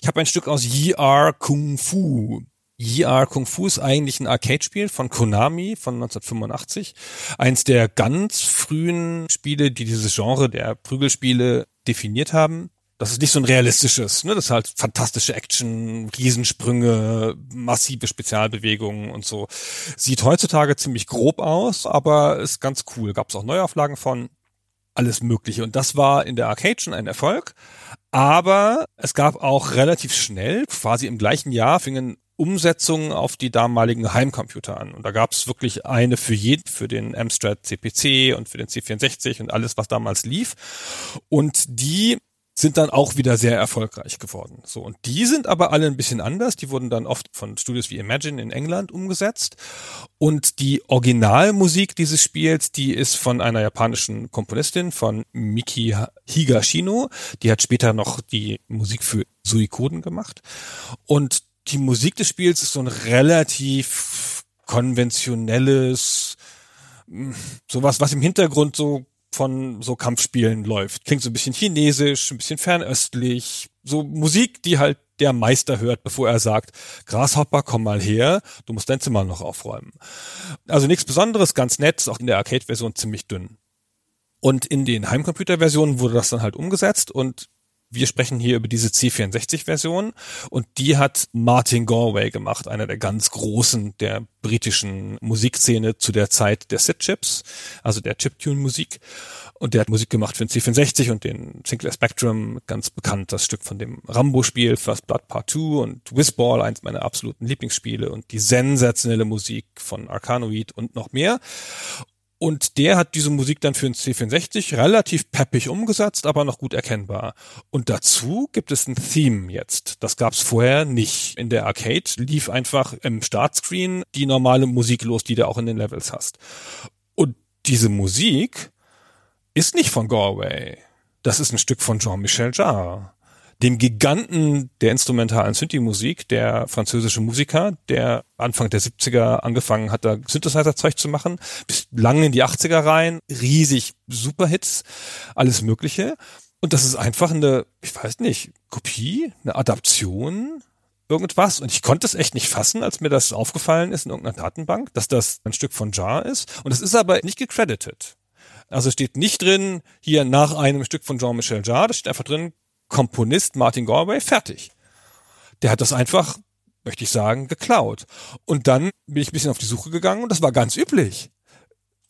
Speaker 1: Ich habe ein Stück aus Yi-R Kung Fu. Yi-R Kung Fu ist eigentlich ein Arcade-Spiel von Konami von 1985. Eins der ganz frühen Spiele, die dieses Genre der Prügelspiele definiert haben. Das ist nicht so ein realistisches, ne? Das ist halt fantastische Action, Riesensprünge, massive Spezialbewegungen und so. Sieht heutzutage ziemlich grob aus, aber ist ganz cool. Gab es auch Neuauflagen von alles Mögliche. Und das war in der Arcade schon ein Erfolg. Aber es gab auch relativ schnell, quasi im gleichen Jahr, fingen Umsetzungen auf die damaligen Heimcomputer an. Und da gab es wirklich eine für jeden, für den Amstrad CPC und für den C64 und alles, was damals lief. Und die sind dann auch wieder sehr erfolgreich geworden. So und die sind aber alle ein bisschen anders. Die wurden dann oft von Studios wie Imagine in England umgesetzt und die Originalmusik dieses Spiels, die ist von einer japanischen Komponistin von Miki Higashino. Die hat später noch die Musik für Suikoden gemacht und die Musik des Spiels ist so ein relativ konventionelles sowas, was im Hintergrund so von so Kampfspielen läuft. Klingt so ein bisschen chinesisch, ein bisschen fernöstlich, so Musik, die halt der Meister hört, bevor er sagt, Grashopper, komm mal her, du musst dein Zimmer noch aufräumen. Also nichts Besonderes, ganz nett, auch in der Arcade-Version ziemlich dünn. Und in den Heimcomputer-Versionen wurde das dann halt umgesetzt und wir sprechen hier über diese C64-Version und die hat Martin Galway gemacht, einer der ganz großen der britischen Musikszene zu der Zeit der SID-Chips, also der Chiptune-Musik. Und der hat Musik gemacht für den C64 und den Sinclair Spectrum, ganz bekannt, das Stück von dem Rambo-Spiel, First Blood Part 2 und Whizball, eins meiner absoluten Lieblingsspiele und die sensationelle Musik von Arcanoid und noch mehr. Und der hat diese Musik dann für den C64 relativ peppig umgesetzt, aber noch gut erkennbar. Und dazu gibt es ein Theme jetzt. Das gab es vorher nicht. In der Arcade lief einfach im Startscreen die normale Musik los, die du auch in den Levels hast. Und diese Musik ist nicht von Galway. Das ist ein Stück von Jean-Michel Jarre dem Giganten der instrumentalen Synthi-Musik, der französische Musiker, der Anfang der 70er angefangen hat, da Synthesizer-Zeug zu machen, bis lange in die 80er rein, riesig Superhits, alles Mögliche. Und das ist einfach eine, ich weiß nicht, Kopie, eine Adaption, irgendwas. Und ich konnte es echt nicht fassen, als mir das aufgefallen ist in irgendeiner Datenbank, dass das ein Stück von Jar ist. Und es ist aber nicht gecredited. Also steht nicht drin, hier nach einem Stück von Jean-Michel Jarre, das steht einfach drin, Komponist Martin Galway fertig. Der hat das einfach, möchte ich sagen, geklaut. Und dann bin ich ein bisschen auf die Suche gegangen und das war ganz üblich.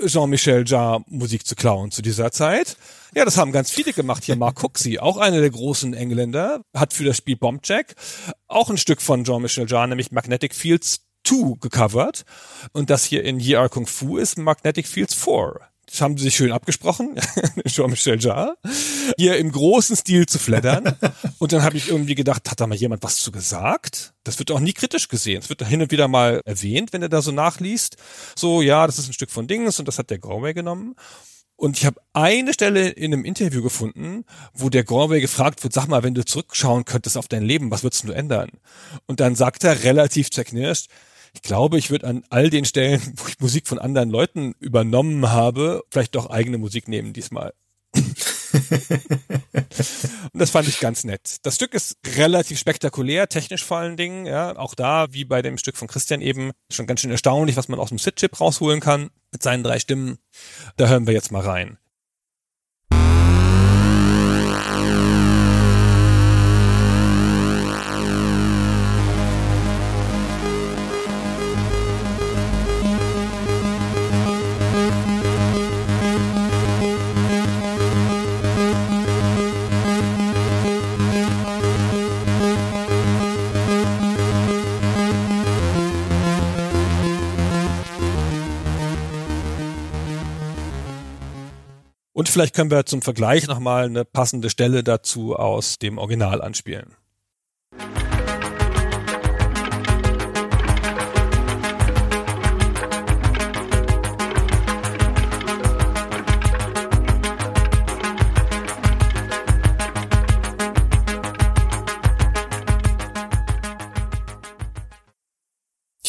Speaker 1: Jean-Michel Jarre Musik zu klauen zu dieser Zeit. Ja, das haben ganz viele gemacht. Hier Mark Cooksey, auch einer der großen Engländer, hat für das Spiel Bombjack auch ein Stück von Jean-Michel Jarre, nämlich Magnetic Fields 2 gecovert. Und das hier in Ye Are Kung Fu ist Magnetic Fields 4. Das haben sie sich schön abgesprochen, <laughs> Jean-Michel Jarre, hier im großen Stil zu flattern. Und dann habe ich irgendwie gedacht, hat da mal jemand was zu gesagt? Das wird auch nie kritisch gesehen. Es wird hin und wieder mal erwähnt, wenn er da so nachliest. So, ja, das ist ein Stück von Dings und das hat der Galway genommen. Und ich habe eine Stelle in einem Interview gefunden, wo der Galway gefragt wird, sag mal, wenn du zurückschauen könntest auf dein Leben, was würdest du ändern? Und dann sagt er relativ zerknirscht, Ich glaube, ich würde an all den Stellen, wo ich Musik von anderen Leuten übernommen habe, vielleicht doch eigene Musik nehmen diesmal. und <laughs> das fand ich ganz nett. Das Stück ist relativ spektakulär, technisch vor allen Dingen. Ja, auch da, wie bei dem Stück von Christian eben, schon ganz schön erstaunlich, was man aus dem Sit-Chip rausholen kann mit seinen drei Stimmen. Da hören wir jetzt mal rein. Und vielleicht können wir zum Vergleich nochmal eine passende Stelle dazu aus dem Original anspielen.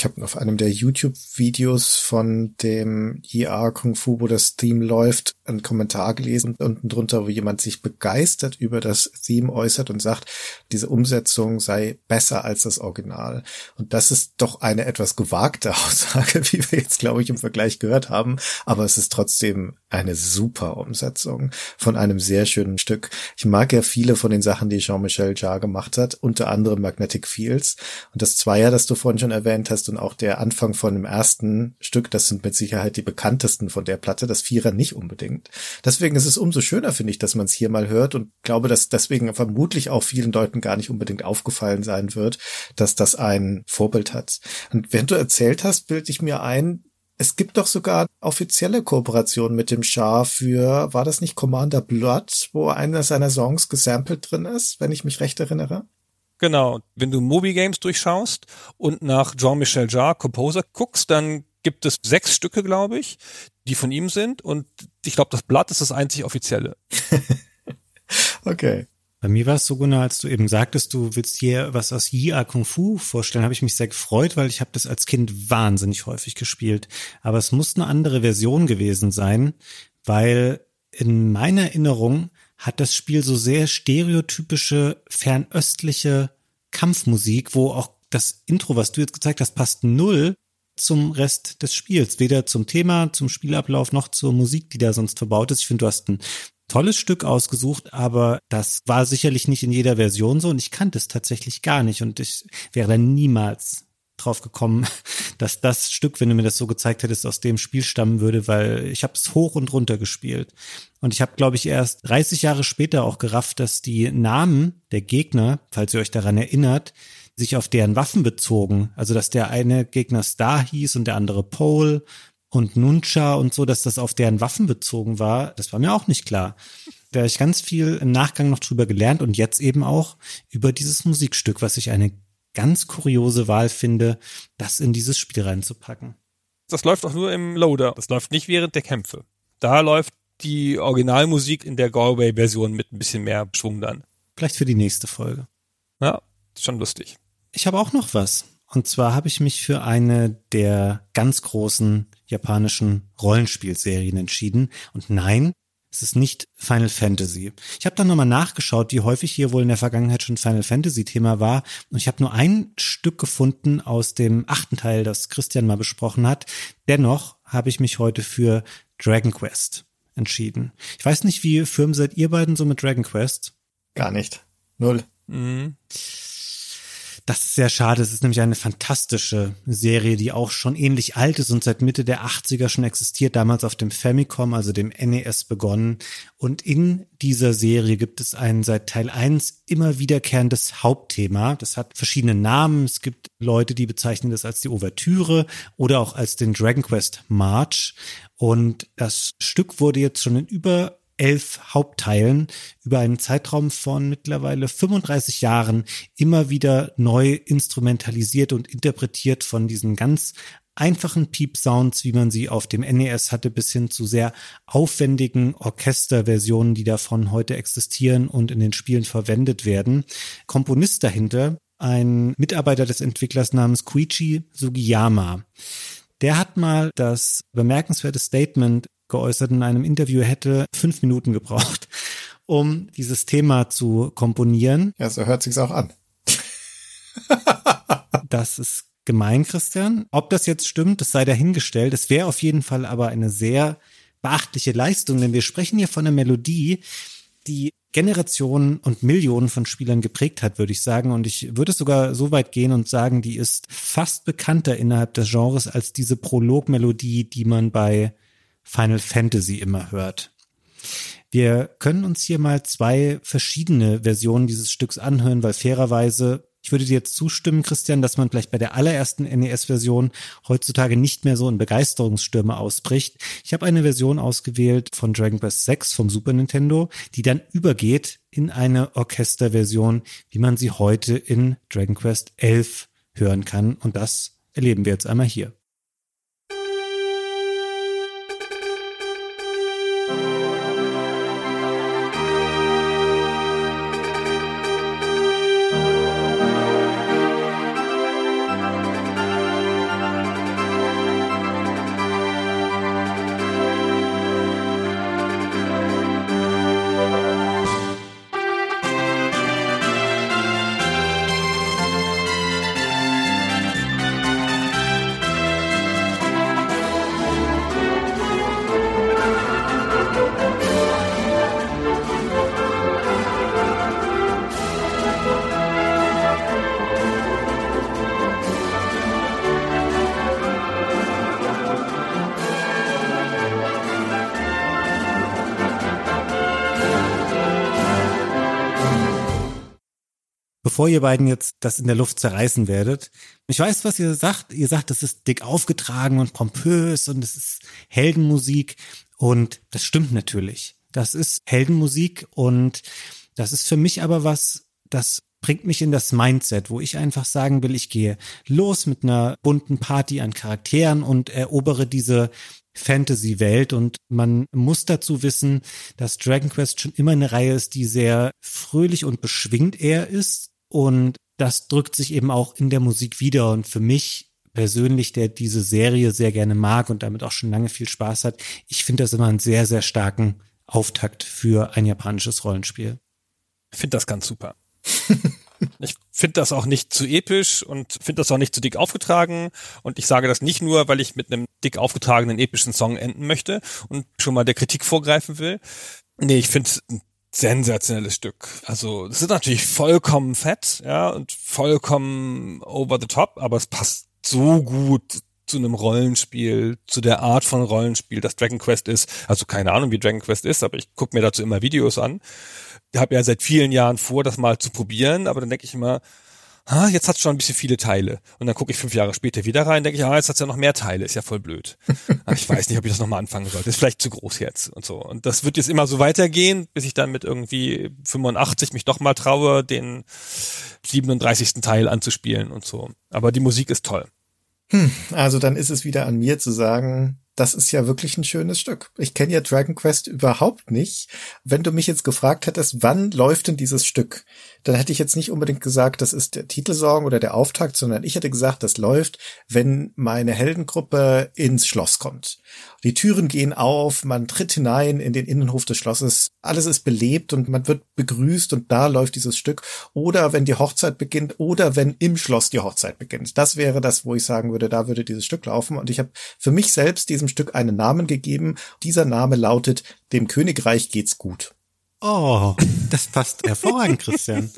Speaker 2: Ich habe auf einem der YouTube-Videos von dem ER Kung Fu, wo das Theme läuft, einen Kommentar gelesen unten drunter, wo jemand sich begeistert über das Theme äußert und sagt, diese Umsetzung sei besser als das Original. Und das ist doch eine etwas gewagte <laughs> Aussage, wie wir jetzt, glaube ich, im Vergleich gehört haben. Aber es ist trotzdem eine super Umsetzung von einem sehr schönen Stück. Ich mag ja viele von den Sachen, die Jean-Michel Jarre gemacht hat, unter anderem Magnetic Fields. Und das Zweier, das du vorhin schon erwähnt hast, und auch der Anfang von dem ersten Stück, das sind mit Sicherheit die bekanntesten von der Platte, das Vierer nicht unbedingt. Deswegen ist es umso schöner, finde ich, dass man es hier mal hört und glaube, dass deswegen vermutlich auch vielen Leuten gar nicht unbedingt aufgefallen sein wird, dass das ein Vorbild hat. Und während du erzählt hast, bilde ich mir ein, es gibt doch sogar offizielle Kooperationen mit dem Schah für, war das nicht Commander Blood, wo einer seiner Songs gesampelt drin ist, wenn ich mich recht erinnere?
Speaker 1: Genau. Wenn du Moby Games durchschaust und nach Jean-Michel Jarre Composer guckst, dann gibt es sechs Stücke, glaube ich, die von ihm sind und ich glaube, das Blatt ist das einzig offizielle. <laughs>
Speaker 2: okay.
Speaker 3: Bei mir war es so, Gunnar, als du eben sagtest, du willst hier was aus Yia Kung Fu vorstellen, habe ich mich sehr gefreut, weil ich habe das als Kind wahnsinnig häufig gespielt. Aber es muss eine andere Version gewesen sein, weil in meiner Erinnerung hat das Spiel so sehr stereotypische, fernöstliche Kampfmusik, wo auch das Intro, was du jetzt gezeigt hast, passt null zum Rest des Spiels. Weder zum Thema, zum Spielablauf noch zur Musik, die da sonst verbaut ist. Ich finde, du hast ein tolles Stück ausgesucht, aber das war sicherlich nicht in jeder Version so und ich kannte es tatsächlich gar nicht und ich wäre dann niemals drauf gekommen, <laughs> dass das Stück, wenn du mir das so gezeigt hättest, aus dem Spiel stammen würde, weil ich habe es hoch und runter gespielt. Und ich habe, glaube ich, erst 30 Jahre später auch gerafft, dass die Namen der Gegner, falls ihr euch daran erinnert, sich auf deren Waffen bezogen. Also dass der eine Gegner Star hieß und der andere Pole und Nuncha und so, dass das auf deren Waffen bezogen war, das war mir auch nicht klar. Da habe ich ganz viel im Nachgang noch drüber gelernt und jetzt eben auch über dieses Musikstück, was ich eine ganz kuriose Wahl finde, das in dieses Spiel reinzupacken.
Speaker 1: Das läuft auch nur im Loader. Das läuft nicht während der Kämpfe. Da läuft die Originalmusik in der Galway-Version mit ein bisschen mehr Schwung dann.
Speaker 3: Vielleicht für die nächste Folge.
Speaker 1: Ja, schon lustig.
Speaker 3: Ich habe auch noch was. Und zwar habe ich mich für eine der ganz großen japanischen Rollenspielserien entschieden. Und nein, es ist nicht Final Fantasy. Ich habe dann nochmal nachgeschaut, wie häufig hier wohl in der Vergangenheit schon Final Fantasy Thema war. Und ich habe nur ein Stück gefunden aus dem achten Teil, das Christian mal besprochen hat. Dennoch habe ich mich heute für Dragon Quest entschieden. Ich weiß nicht, wie firm seid ihr beiden so mit Dragon Quest?
Speaker 2: Gar nicht. Null.
Speaker 1: Mhm.
Speaker 3: Das ist sehr schade. Es ist nämlich eine fantastische Serie, die auch schon ähnlich alt ist und seit Mitte der 80er schon existiert, damals auf dem Famicom, also dem NES begonnen. Und in dieser Serie gibt es ein seit Teil 1 immer wiederkehrendes Hauptthema. Das hat verschiedene Namen. Es gibt Leute, die bezeichnen das als die Ouvertüre oder auch als den Dragon Quest March. Und das Stück wurde jetzt schon in über elf Hauptteilen über einen Zeitraum von mittlerweile 35 Jahren immer wieder neu instrumentalisiert und interpretiert von diesen ganz einfachen Peep-Sounds, wie man sie auf dem NES hatte, bis hin zu sehr aufwendigen Orchesterversionen, die davon heute existieren und in den Spielen verwendet werden. Komponist dahinter ein Mitarbeiter des Entwicklers namens Koichi Sugiyama. Der hat mal das bemerkenswerte Statement geäußert in einem Interview, er hätte fünf Minuten gebraucht, <laughs> um dieses Thema zu komponieren.
Speaker 2: Ja, so hört sich's auch an. <laughs>
Speaker 3: das ist gemein, Christian. Ob das jetzt stimmt, das sei dahingestellt. Es wäre auf jeden Fall aber eine sehr beachtliche Leistung, denn wir sprechen hier von einer Melodie, die Generationen und Millionen von Spielern geprägt hat, würde ich sagen. Und ich würde sogar so weit gehen und sagen, die ist fast bekannter innerhalb des Genres als diese Prologmelodie, die man bei Final Fantasy immer hört. Wir können uns hier mal zwei verschiedene Versionen dieses Stücks anhören, weil fairerweise ich würde dir jetzt zustimmen, Christian, dass man vielleicht bei der allerersten NES-Version heutzutage nicht mehr so in Begeisterungsstürme ausbricht. Ich habe eine Version ausgewählt von Dragon Quest 6 vom Super Nintendo, die dann übergeht in eine Orchesterversion, wie man sie heute in Dragon Quest 11 hören kann. Und das erleben wir jetzt einmal hier. Bevor ihr beiden jetzt das in der Luft zerreißen werdet. Ich weiß, was ihr sagt. Ihr sagt, das ist dick aufgetragen und pompös und es ist Heldenmusik. Und das stimmt natürlich. Das ist Heldenmusik und das ist für mich aber was, das bringt mich in das Mindset, wo ich einfach sagen will, ich gehe los mit einer bunten Party an Charakteren und erobere diese Fantasy-Welt und man muss dazu wissen, dass Dragon Quest schon immer eine Reihe ist, die sehr fröhlich und beschwingt eher ist. Und das drückt sich eben auch in der Musik wieder. Und für mich persönlich, der diese Serie sehr gerne mag und damit auch schon lange viel Spaß hat, ich finde das immer einen sehr, sehr starken Auftakt für ein japanisches Rollenspiel.
Speaker 1: Ich finde das ganz super. <laughs> ich finde das auch nicht zu episch und finde das auch nicht zu dick aufgetragen. Und ich sage das nicht nur, weil ich mit einem dick aufgetragenen epischen Song enden möchte und schon mal der Kritik vorgreifen will. Nee, ich finde es ein sensationelles Stück. Also es ist natürlich vollkommen fett, ja, und vollkommen over the top, aber es passt so gut zu einem Rollenspiel, zu der Art von Rollenspiel, das Dragon Quest ist. Also keine Ahnung, wie Dragon Quest ist, aber ich gucke mir dazu immer Videos an. Ich habe ja seit vielen Jahren vor, das mal zu probieren, aber dann denke ich immer, ah, jetzt hat es schon ein bisschen viele Teile. Und dann gucke ich fünf Jahre später wieder rein, denke ich, ah, jetzt hat es ja noch mehr Teile, ist ja voll blöd. <laughs> Aber ich weiß nicht, ob ich das nochmal anfangen sollte. Ist vielleicht zu groß jetzt und so. Und das wird jetzt immer so weitergehen, bis ich dann mit irgendwie 85 mich doch mal traue, den 37. Teil anzuspielen und so. Aber die Musik ist toll.
Speaker 2: Hm, also dann ist es wieder an mir zu sagen, das ist ja wirklich ein schönes Stück. Ich kenne ja Dragon Quest überhaupt nicht. Wenn du mich jetzt gefragt hättest, wann läuft denn dieses Stück, dann hätte ich jetzt nicht unbedingt gesagt, das ist der Titelsong oder der Auftakt, sondern ich hätte gesagt, das läuft, wenn meine Heldengruppe ins Schloss kommt. Die Türen gehen auf, man tritt hinein in den Innenhof des Schlosses, alles ist belebt und man wird begrüßt und da läuft dieses Stück. Oder wenn die Hochzeit beginnt oder wenn im Schloss die Hochzeit beginnt. Das wäre das, wo ich sagen würde, da würde dieses Stück laufen. Und ich habe für mich selbst diesem Stück einen Namen gegeben. Dieser Name lautet, dem Königreich geht's gut.
Speaker 3: Oh, das passt hervorragend, Christian.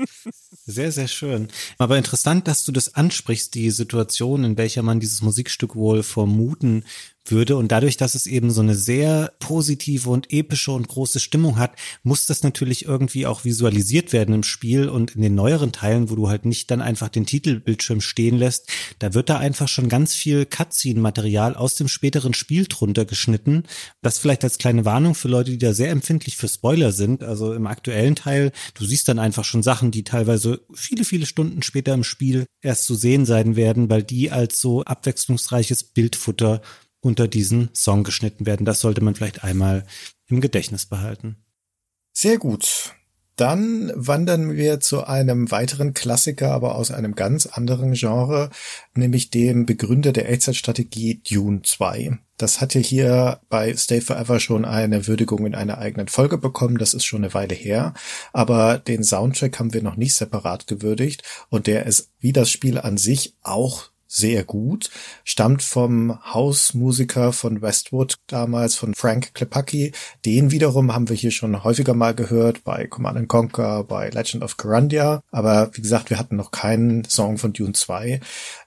Speaker 3: Sehr, sehr schön. Aber interessant, dass du das ansprichst, die Situation, in welcher man dieses Musikstück wohl vermuten würde. Und dadurch, dass es eben so eine sehr positive und epische und große Stimmung hat, muss das natürlich irgendwie auch visualisiert werden im Spiel. Und in den neueren Teilen, wo du halt nicht dann einfach den Titelbildschirm stehen lässt, da wird da einfach schon ganz viel Cutscene-Material aus dem späteren Spiel drunter geschnitten. Das vielleicht als kleine Warnung für Leute, die da sehr empfindlich für Spoiler sind. Also im aktuellen Teil, du siehst dann einfach schon Sachen, die teilweise viele, viele Stunden später im Spiel erst zu sehen sein werden, weil die als so abwechslungsreiches Bildfutter unter diesen Song geschnitten werden. Das sollte man vielleicht einmal im Gedächtnis behalten.
Speaker 2: Sehr gut. Dann wandern wir zu einem weiteren Klassiker, aber aus einem ganz anderen Genre, nämlich dem Begründer der Echtzeitstrategie Dune 2. Das hatte hier bei Stay Forever schon eine Würdigung in einer eigenen Folge bekommen. Das ist schon eine Weile her. Aber den Soundtrack haben wir noch nicht separat gewürdigt. Und der ist wie das Spiel an sich auch sehr gut, stammt vom Hausmusiker von Westwood damals, von Frank Klepacki. Den wiederum haben wir hier schon häufiger mal gehört, bei Command Conquer, bei Legend of Carandia. Aber wie gesagt, wir hatten noch keinen Song von Dune 2.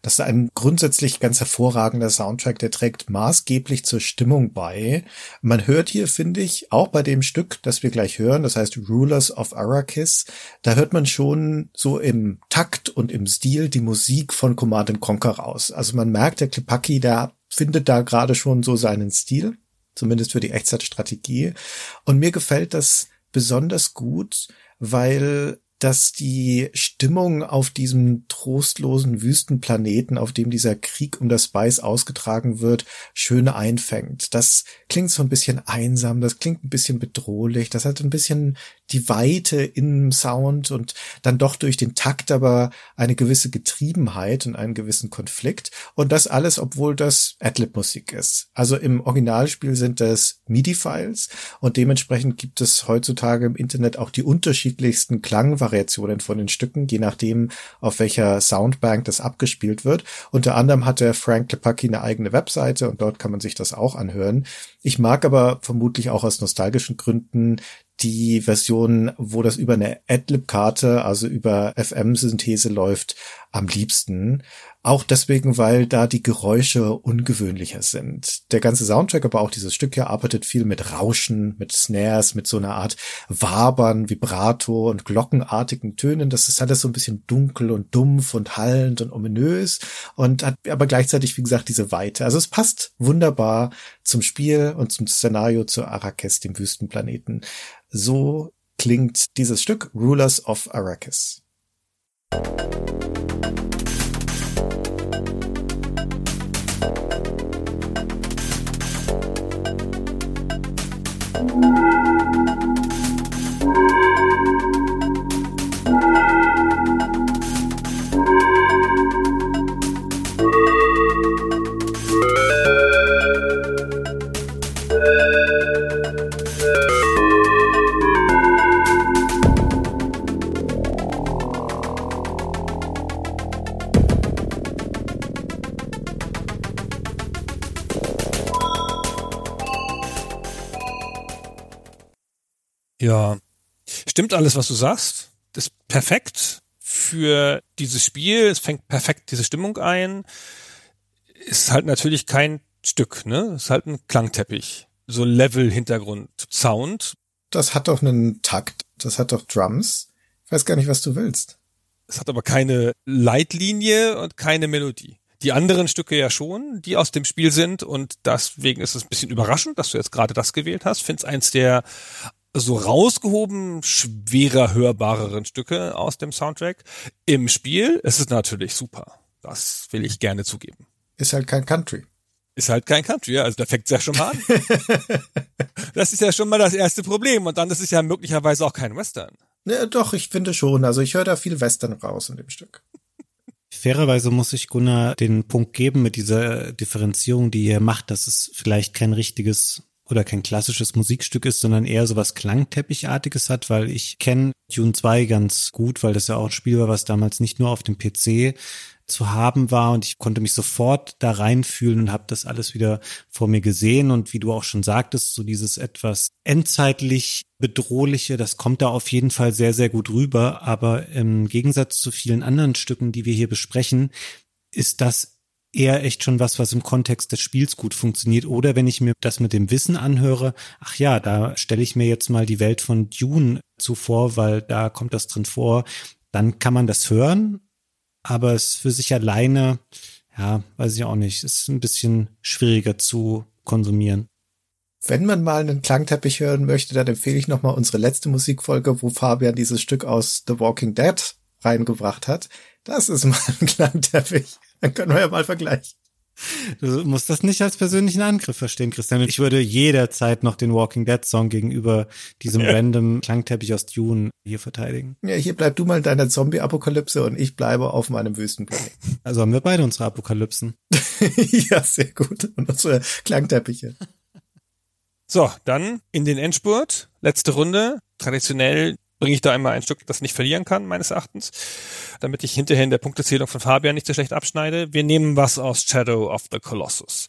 Speaker 2: Das ist ein grundsätzlich ganz hervorragender Soundtrack, der trägt maßgeblich zur Stimmung bei. Man hört hier, finde ich, auch bei dem Stück, das wir gleich hören, das heißt Rulers of Arrakis, da hört man schon so im Takt und im Stil die Musik von Command Conquer raus. Also man merkt, der Klepacki, der findet da gerade schon so seinen Stil, zumindest für die Echtzeitstrategie. Und mir gefällt das besonders gut, weil dass die Stimmung auf diesem trostlosen Wüstenplaneten, auf dem dieser Krieg um das Spice ausgetragen wird, schön einfängt. Das klingt so ein bisschen einsam, das klingt ein bisschen bedrohlich, das hat ein bisschen die Weite im Sound und dann doch durch den Takt aber eine gewisse Getriebenheit und einen gewissen Konflikt. Und das alles, obwohl das Adlib-Musik ist. Also im Originalspiel sind das MIDI-Files und dementsprechend gibt es heutzutage im Internet auch die unterschiedlichsten Klangvariationen von den Stücken, je nachdem, auf welcher Soundbank das abgespielt wird. Unter anderem hat der Frank Klepacki eine eigene Webseite und dort kann man sich das auch anhören. Ich mag aber vermutlich auch aus nostalgischen Gründen die Version, wo das über eine Adlib-Karte, also über FM-Synthese läuft, am liebsten. Auch deswegen, weil da die Geräusche ungewöhnlicher sind. Der ganze Soundtrack, aber auch dieses Stück hier arbeitet viel mit Rauschen, mit Snares, mit so einer Art Wabern, Vibrato und glockenartigen Tönen. Das ist alles so ein bisschen dunkel und dumpf und hallend und ominös und hat aber gleichzeitig, wie gesagt, diese Weite. Also es passt wunderbar zum Spiel und zum Szenario zu Arrakis, dem Wüstenplaneten. So klingt dieses Stück Rulers of Arrakis.
Speaker 1: Musik Ja, stimmt alles, was du sagst. Das ist perfekt für dieses Spiel. Es fängt perfekt diese Stimmung ein. Ist halt natürlich kein Stück, ne? Ist halt ein Klangteppich. So Level, Hintergrund, Sound.
Speaker 2: Das hat doch einen Takt. Das hat doch Drums. Ich weiß gar nicht, was du willst.
Speaker 1: Es hat aber keine Leitlinie und keine Melodie. Die anderen Stücke ja schon, die aus dem Spiel sind und deswegen ist es ein bisschen überraschend, dass du jetzt gerade das gewählt hast. Find's eins der so rausgehoben schwerer hörbareren Stücke aus dem Soundtrack. Im Spiel ist es natürlich super. Das will ich gerne zugeben.
Speaker 2: Ist halt kein Country.
Speaker 1: Ist halt kein Country, ja. Also da fängt es ja schon mal an. <laughs> das ist ja schon mal das erste Problem. Und dann ist es ja möglicherweise auch kein Western.
Speaker 2: Ja, doch, ich finde schon. Also ich höre da viel Western raus in dem Stück.
Speaker 3: Fairerweise muss ich Gunnar den Punkt geben mit dieser Differenzierung, die er macht, dass es vielleicht kein richtiges oder kein klassisches Musikstück ist, sondern eher so was Klangteppichartiges hat, weil ich kenne Dune 2 ganz gut, weil das ja auch ein Spiel war, was damals nicht nur auf dem PC zu haben war und ich konnte mich sofort da reinfühlen und habe das alles wieder vor mir gesehen. Und wie du auch schon sagtest, so dieses etwas endzeitlich bedrohliche, das kommt da auf jeden Fall sehr, sehr gut rüber, aber im Gegensatz zu vielen anderen Stücken, die wir hier besprechen, ist das eher echt schon was, was im Kontext des Spiels gut funktioniert. Oder wenn ich mir das mit dem Wissen anhöre, ach ja, da stelle ich mir jetzt mal die Welt von Dune zuvor, weil da kommt das drin vor, dann kann man das hören, aber es für sich alleine, ja, weiß ich auch nicht, ist ein bisschen schwieriger zu konsumieren.
Speaker 2: Wenn man mal einen Klangteppich hören möchte, dann empfehle ich nochmal unsere letzte Musikfolge, wo Fabian dieses Stück aus The Walking Dead reingebracht hat. Das ist mal ein Klangteppich. Dann können wir ja mal vergleichen.
Speaker 3: Du musst das nicht als persönlichen Angriff verstehen, Christian. Ich würde jederzeit noch den Walking Dead Song gegenüber diesem ja. random Klangteppich aus Dune hier verteidigen.
Speaker 2: Ja, hier bleib du mal in deiner Zombie-Apokalypse und ich bleibe auf meinem Wüstenplanet.
Speaker 3: Also haben wir beide unsere Apokalypsen. <laughs>
Speaker 2: ja, sehr gut. Und unsere Klangteppiche.
Speaker 1: So, dann in den Endspurt. Letzte Runde. Traditionell bringe ich da einmal ein Stück, das nicht verlieren kann, meines Erachtens, damit ich hinterher in der Punktezählung von Fabian nicht so schlecht abschneide. Wir nehmen was aus Shadow of the Colossus.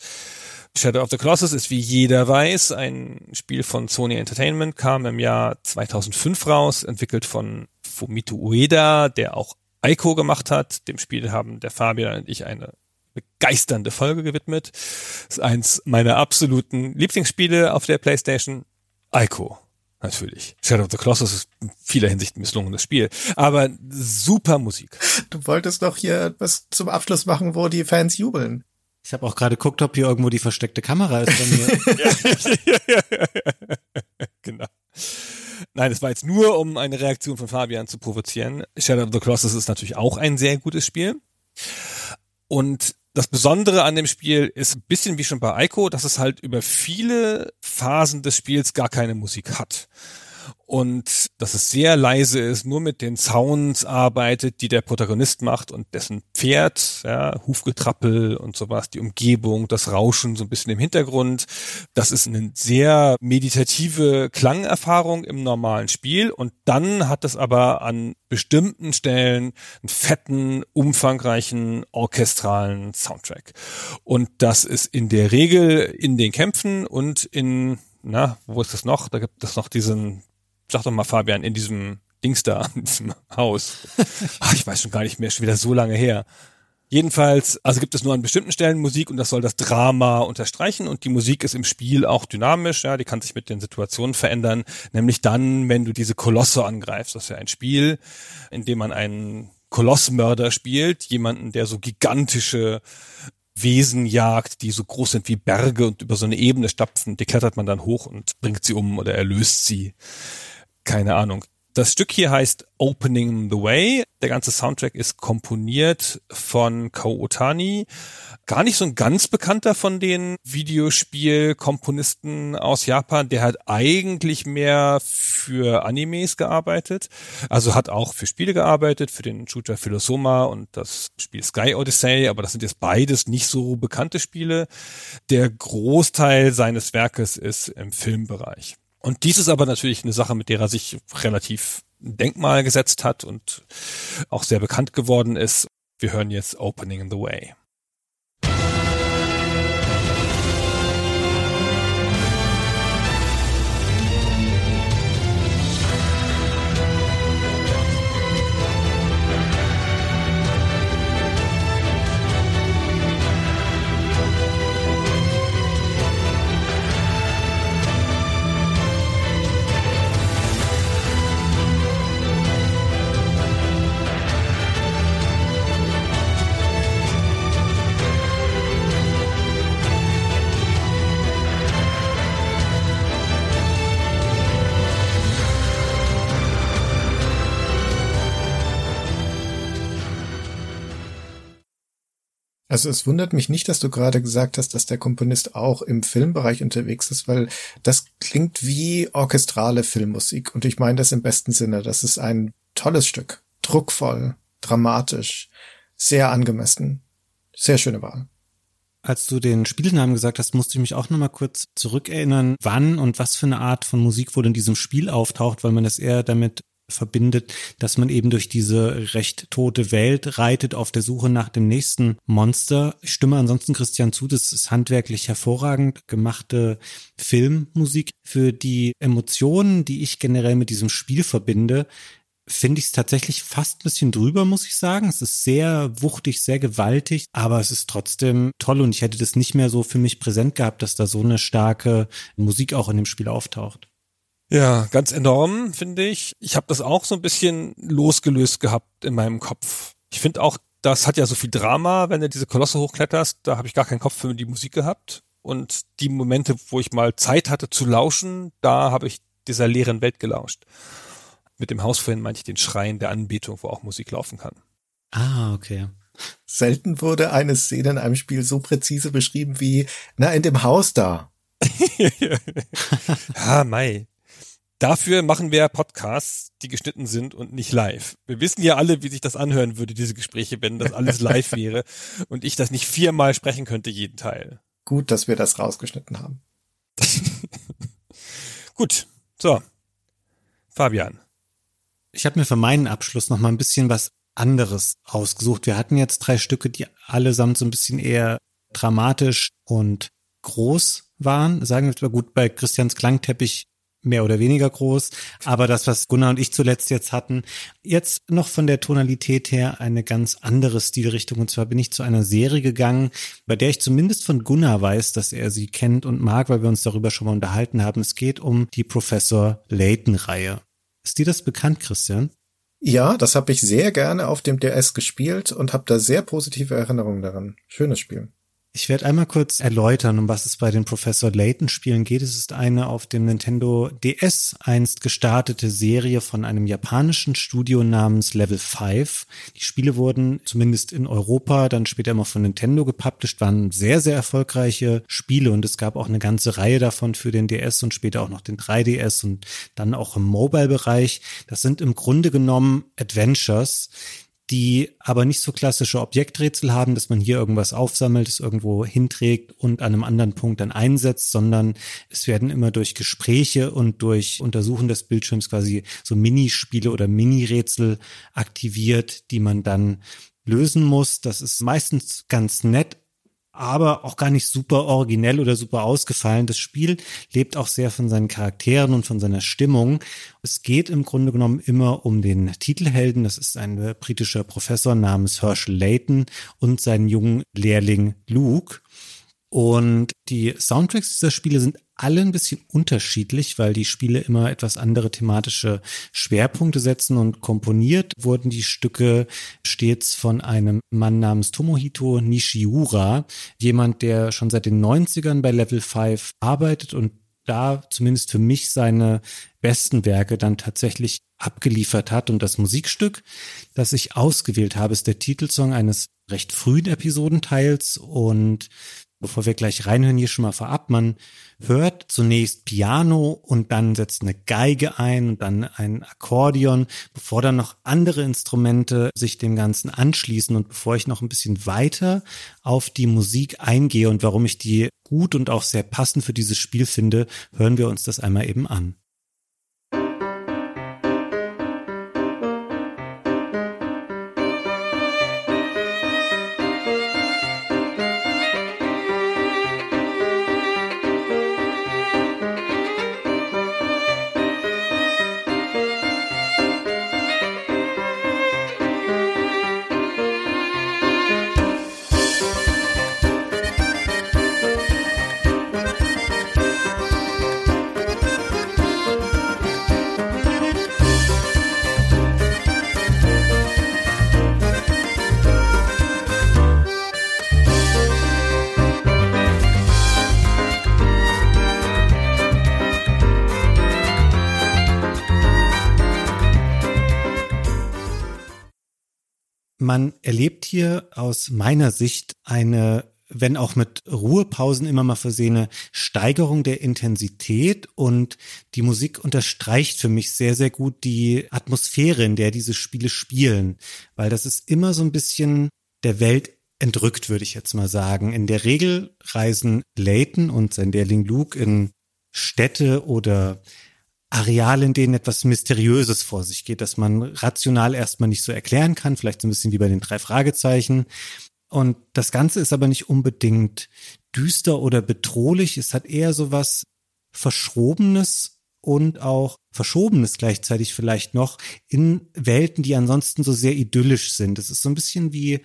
Speaker 1: Shadow of the Colossus ist, wie jeder weiß, ein Spiel von Sony Entertainment, kam im Jahr 2005 raus, entwickelt von Fumito Ueda, der auch Aiko gemacht hat. Dem Spiel haben der Fabian und ich eine begeisternde Folge gewidmet. Das ist eins meiner absoluten Lieblingsspiele auf der PlayStation. Aiko natürlich. Shadow of the Colossus ist in vieler Hinsicht ein misslungenes Spiel, aber super Musik.
Speaker 2: Du wolltest doch hier was zum Abschluss machen, wo die Fans jubeln.
Speaker 3: Ich habe auch gerade geguckt, ob hier irgendwo die versteckte Kamera ist bei
Speaker 1: mir. <laughs> <laughs> genau. Nein, es war jetzt nur, um eine Reaktion von Fabian zu provozieren. Shadow of the Colossus ist natürlich auch ein sehr gutes Spiel. Und das Besondere an dem Spiel ist ein bisschen wie schon bei Ico, dass es halt über viele Phasen des Spiels gar keine Musik hat und dass es sehr leise ist, nur mit den Sounds arbeitet, die der Protagonist macht und dessen Pferd, ja, Hufgetrappel und sowas, die Umgebung, das Rauschen so ein bisschen im Hintergrund. Das ist eine sehr meditative Klangerfahrung im normalen Spiel und dann hat es aber an bestimmten Stellen einen fetten, umfangreichen orchestralen Soundtrack. Und das ist in der Regel in den Kämpfen und in na, wo ist das noch? Da gibt es noch diesen sag doch mal Fabian, in diesem Dings da, <laughs> in diesem Haus. Ach, ich weiß schon gar nicht mehr, schon wieder so lange her. Jedenfalls, also gibt es nur an bestimmten Stellen Musik und das soll das Drama unterstreichen und die Musik ist im Spiel auch dynamisch, ja, die kann sich mit den Situationen verändern, nämlich dann, wenn du diese Kolosse angreifst. Das ist ja ein Spiel, in dem man einen Kolossmörder spielt, jemanden, der so gigantische Wesen jagt, die so groß sind wie Berge und über so eine Ebene stapfen, die klettert man dann hoch und bringt sie um oder erlöst sie keine Ahnung. Das Stück hier heißt Opening the Way. Der ganze Soundtrack ist komponiert von Ko Otani. Gar nicht so ein ganz bekannter von den Videospielkomponisten aus Japan. Der hat eigentlich mehr für Animes gearbeitet. Also hat auch für Spiele gearbeitet, für den Shooter Philosoma und das Spiel Sky Odyssey. Aber das sind jetzt beides nicht so bekannte Spiele. Der Großteil seines Werkes ist im Filmbereich. Und dies ist aber natürlich eine Sache, mit der er sich relativ ein Denkmal gesetzt hat und auch sehr bekannt geworden ist. Wir hören jetzt Opening in the Way.
Speaker 2: Also es wundert mich nicht, dass du gerade gesagt hast, dass der Komponist auch im Filmbereich unterwegs ist, weil das klingt wie orchestrale Filmmusik. Und ich meine das im besten Sinne. Das ist ein tolles Stück. Druckvoll, dramatisch, sehr angemessen. Sehr schöne Wahl.
Speaker 3: Als du den Spielnamen gesagt hast, musste ich mich auch nochmal kurz zurückerinnern, wann und was für eine Art von Musik wohl in diesem Spiel auftaucht, weil man es eher damit verbindet, dass man eben durch diese recht tote Welt reitet auf der Suche nach dem nächsten Monster. Ich stimme ansonsten Christian zu, das ist handwerklich hervorragend gemachte Filmmusik. Für die Emotionen, die ich generell mit diesem Spiel verbinde, finde ich es tatsächlich fast ein bisschen drüber, muss ich sagen. Es ist sehr wuchtig, sehr gewaltig, aber es ist trotzdem toll und ich hätte das nicht mehr so für mich präsent gehabt, dass da so eine starke Musik auch in dem Spiel auftaucht.
Speaker 1: Ja, ganz enorm, finde ich. Ich habe das auch so ein bisschen losgelöst gehabt in meinem Kopf. Ich finde auch, das hat ja so viel Drama, wenn du diese Kolosse hochkletterst, da habe ich gar keinen Kopf für die Musik gehabt. Und die Momente, wo ich mal Zeit hatte zu lauschen, da habe ich dieser leeren Welt gelauscht. Mit dem Haus vorhin meinte ich den Schreien der Anbetung, wo auch Musik laufen kann.
Speaker 3: Ah, okay.
Speaker 2: Selten wurde eine Szene in einem Spiel so präzise beschrieben wie, na, in dem Haus da. <laughs> <laughs>
Speaker 1: ja, Mai. Dafür machen wir Podcasts, die geschnitten sind und nicht live. Wir wissen ja alle, wie sich das anhören würde, diese Gespräche, wenn das alles live <laughs> wäre und ich das nicht viermal sprechen könnte, jeden Teil.
Speaker 2: Gut, dass wir das rausgeschnitten haben. <laughs>
Speaker 1: Gut, so. Fabian.
Speaker 3: Ich habe mir für meinen Abschluss noch mal ein bisschen was anderes ausgesucht. Wir hatten jetzt drei Stücke, die allesamt so ein bisschen eher dramatisch und groß waren. Sagen wir mal gut, bei Christians Klangteppich mehr oder weniger groß. Aber das, was Gunnar und ich zuletzt jetzt hatten, jetzt noch von der Tonalität her eine ganz andere Stilrichtung. Und zwar bin ich zu einer Serie gegangen, bei der ich zumindest von Gunnar weiß, dass er sie kennt und mag, weil wir uns darüber schon mal unterhalten haben. Es geht um die Professor Layton-Reihe. Ist dir das bekannt, Christian?
Speaker 2: Ja, das habe ich sehr gerne auf dem DS gespielt und habe da sehr positive Erinnerungen daran. Schönes Spiel.
Speaker 3: Ich werde einmal kurz erläutern, um was es bei den Professor Layton Spielen geht. Es ist eine auf dem Nintendo DS einst gestartete Serie von einem japanischen Studio namens Level 5. Die Spiele wurden zumindest in Europa dann später immer von Nintendo gepublished, waren sehr, sehr erfolgreiche Spiele und es gab auch eine ganze Reihe davon für den DS und später auch noch den 3DS und dann auch im Mobile-Bereich. Das sind im Grunde genommen Adventures, die aber nicht so klassische Objekträtsel haben, dass man hier irgendwas aufsammelt, es irgendwo hinträgt und an einem anderen Punkt dann einsetzt, sondern es werden immer durch Gespräche und durch Untersuchen des Bildschirms quasi so Minispiele oder Mini-Rätsel aktiviert, die man dann lösen muss. Das ist meistens ganz nett, aber auch gar nicht super originell oder super ausgefallen. Das Spiel lebt auch sehr von seinen Charakteren und von seiner Stimmung. Es geht im Grunde genommen immer um den Titelhelden. Das ist ein britischer Professor namens Herschel Layton und seinen jungen Lehrling Luke. Und die Soundtracks dieser Spiele sind alle ein bisschen unterschiedlich, weil die Spiele immer etwas andere thematische Schwerpunkte setzen und komponiert wurden die Stücke stets von einem Mann namens Tomohito Nishiura, jemand, der schon seit den 90ern bei Level 5 arbeitet und da zumindest für mich seine besten Werke dann tatsächlich abgeliefert hat. Und das Musikstück, das ich ausgewählt habe, ist der Titelsong eines recht frühen Episodenteils und bevor wir gleich reinhören, hier schon mal vorab. Man hört zunächst Piano und dann setzt eine Geige ein und dann ein Akkordeon, bevor dann noch andere Instrumente sich dem Ganzen anschließen und bevor ich noch ein bisschen weiter auf die Musik eingehe und warum ich die gut und auch sehr passend für dieses Spiel finde, hören wir uns das einmal eben an. Man erlebt hier aus meiner Sicht eine wenn auch mit Ruhepausen immer mal versehene Steigerung der Intensität und die Musik unterstreicht für mich sehr, sehr gut die Atmosphäre, in der diese Spiele spielen, weil das ist immer so ein bisschen der Welt entrückt, würde ich jetzt mal sagen. In der Regel reisen Layton und sein Lehrling Luke in Städte oder Areale, in denen etwas Mysteriöses vor sich geht, das man rational erstmal nicht so erklären kann, vielleicht so ein bisschen wie bei den drei Fragezeichen. Und das Ganze ist aber nicht unbedingt düster oder bedrohlich. Es hat eher so was Verschrobenes und auch Verschobenes gleichzeitig vielleicht noch in Welten, die ansonsten so sehr idyllisch sind. Es ist so ein bisschen wie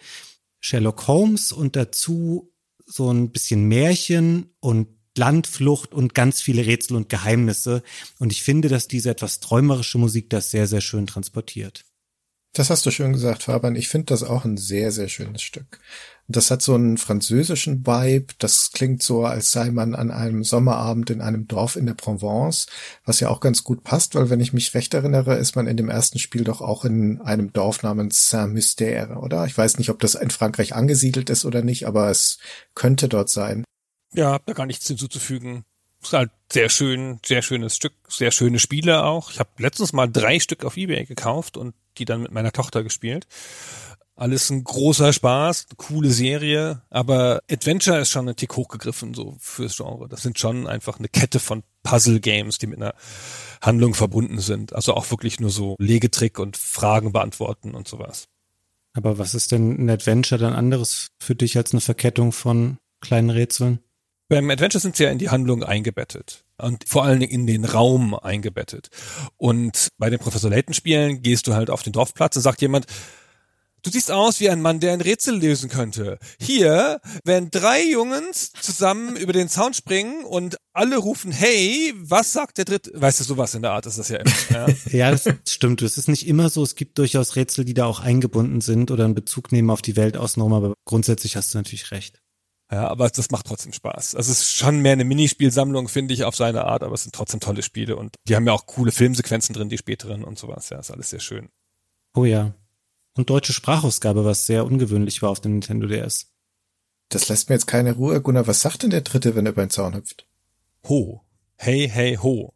Speaker 3: Sherlock Holmes und dazu so ein bisschen Märchen und Landflucht und ganz viele Rätsel und Geheimnisse. Und ich finde, dass diese etwas träumerische Musik das sehr, sehr schön transportiert.
Speaker 2: Das hast du schön gesagt, Fabian. Ich finde das auch ein sehr, sehr schönes Stück. Das hat so einen französischen Vibe. Das klingt so, als sei man an einem Sommerabend in einem Dorf in der Provence, was ja auch ganz gut passt, weil wenn ich mich recht erinnere, ist man in dem ersten Spiel doch auch in einem Dorf namens Saint-Mystère, oder? Ich weiß nicht, ob das in Frankreich angesiedelt ist oder nicht, aber es könnte dort sein.
Speaker 1: Ja, da gar nichts hinzuzufügen. Ist halt sehr schön, sehr schönes Stück, sehr schöne Spiele auch. Ich habe letztens mal drei Stück auf Ebay gekauft und die dann mit meiner Tochter gespielt. Alles ein großer Spaß, coole Serie, aber Adventure ist schon ein Tick hochgegriffen so fürs Genre. Das sind schon einfach eine Kette von Puzzle-Games, die mit einer Handlung verbunden sind. Also auch wirklich nur so Legetrick und Fragen beantworten und sowas.
Speaker 3: Aber was ist denn ein Adventure dann anderes für dich als eine Verkettung von kleinen Rätseln?
Speaker 1: Beim Adventure sind sie ja in die Handlung eingebettet und vor allen Dingen in den Raum eingebettet. Und bei den Professor Layton Spielen gehst du halt auf den Dorfplatz und sagt jemand, Du siehst aus wie ein Mann, der ein Rätsel lösen könnte. Hier, wenn drei Jungs zusammen <laughs> über den Zaun springen und alle rufen, hey, was sagt der dritte? Weißt du, sowas in der Art ist das ja immer. Ja, <laughs>
Speaker 3: ja das stimmt. Es ist nicht immer so. Es gibt durchaus Rätsel, die da auch eingebunden sind oder einen Bezug nehmen auf die Welt außenrum, aber grundsätzlich hast du natürlich recht.
Speaker 1: Ja, aber das macht trotzdem Spaß. Also es ist schon mehr eine Minispielsammlung, finde ich, auf seine Art, aber es sind trotzdem tolle Spiele und die haben ja auch coole Filmsequenzen drin, die späteren und sowas. Ja, ist alles sehr schön.
Speaker 3: Oh ja. Und deutsche Sprachausgabe, was sehr ungewöhnlich war auf dem Nintendo DS.
Speaker 2: Das lässt mir jetzt keine Ruhe. Gunnar, was sagt denn der Dritte, wenn er über den Zaun hüpft?
Speaker 1: Ho. Hey, hey, ho.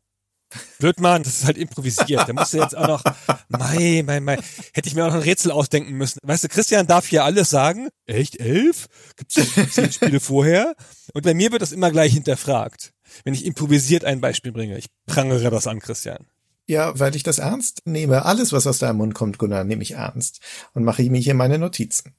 Speaker 1: Wirdmann, das ist halt improvisiert. Der musste jetzt auch noch, mei, mei, mei, hätte ich mir auch noch ein Rätsel ausdenken müssen. Weißt du, Christian darf hier alles sagen. Echt, elf? Gibt's zehn Spiele vorher? Und bei mir wird das immer gleich hinterfragt. Wenn ich improvisiert ein Beispiel bringe. Ich prangere das an, Christian.
Speaker 2: Ja, weil ich das ernst nehme. Alles, was aus deinem Mund kommt, Gunnar, nehme ich ernst. Und mache ich mir hier meine Notizen.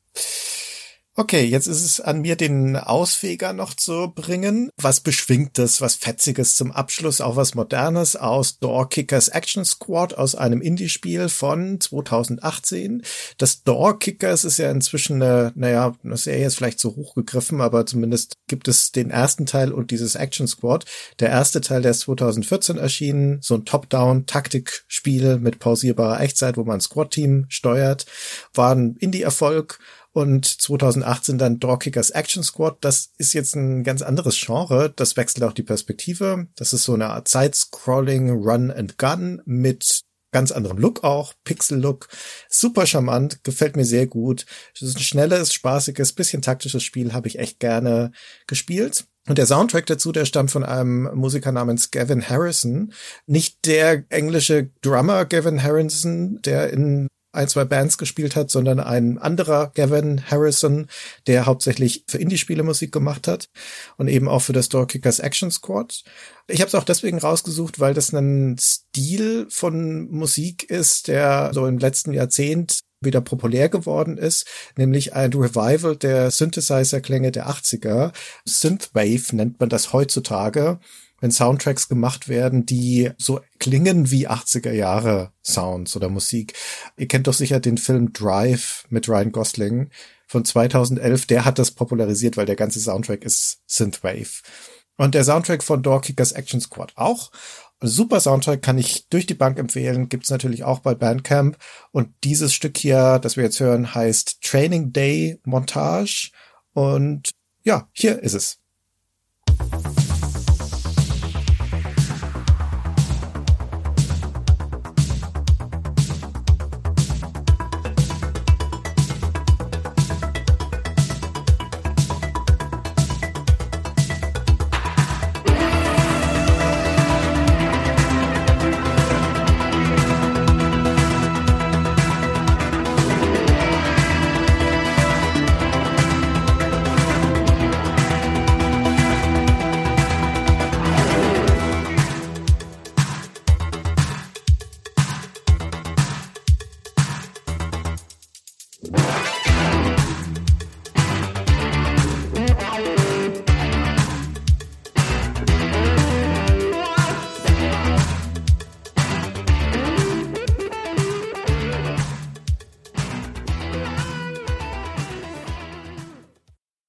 Speaker 2: Okay, jetzt ist es an mir, den Ausfeger noch zu bringen. Was Beschwingtes, was Fetziges zum Abschluss, auch was Modernes aus Door Kickers Action Squad aus einem Indie-Spiel von 2018. Das Door Kickers ist ja inzwischen eine, naja, eine Serie ist vielleicht zu hoch gegriffen, aber zumindest gibt es den ersten Teil und dieses Action Squad. Der erste Teil, der ist 2014 erschienen, so ein Top-Down-Taktikspiel mit pausierbarer Echtzeit, wo man ein Squad-Team steuert, war ein Indie-Erfolg und 2018 dann Drawkickers Action Squad. Das ist jetzt ein ganz anderes Genre. Das wechselt auch die Perspektive. Das ist so eine Art Side-Scrolling Run and Gun mit ganz anderem Look auch, Pixel-Look. Super charmant, gefällt mir sehr gut. Es ist ein schnelles, spaßiges, bisschen taktisches Spiel, habe ich echt gerne gespielt. Und der Soundtrack dazu, der stammt von einem Musiker namens Gavin Harrison. Nicht der englische Drummer Gavin Harrison, der in ein, zwei Bands gespielt hat, sondern ein anderer Gavin Harrison, der hauptsächlich für Indie-Spiele Musik gemacht hat und eben auch für das Doorkickers Action Squad. Ich habe es auch deswegen rausgesucht, weil das ein Stil von Musik ist, der so im letzten Jahrzehnt wieder populär geworden ist, nämlich ein Revival der Synthesizer-Klänge der 80er. Synthwave nennt man das heutzutage wenn Soundtracks gemacht werden, die so klingen wie 80er Jahre Sounds oder Musik. Ihr kennt doch sicher den Film Drive mit Ryan Gosling von 2011. Der hat das popularisiert, weil der ganze Soundtrack ist Synthwave. Und der Soundtrack von Doorkickers Action Squad auch. Super Soundtrack kann ich durch die Bank empfehlen, gibt's natürlich auch bei Bandcamp. Und dieses Stück hier, das wir jetzt hören, heißt Training Day Montage. Und ja, hier ist es.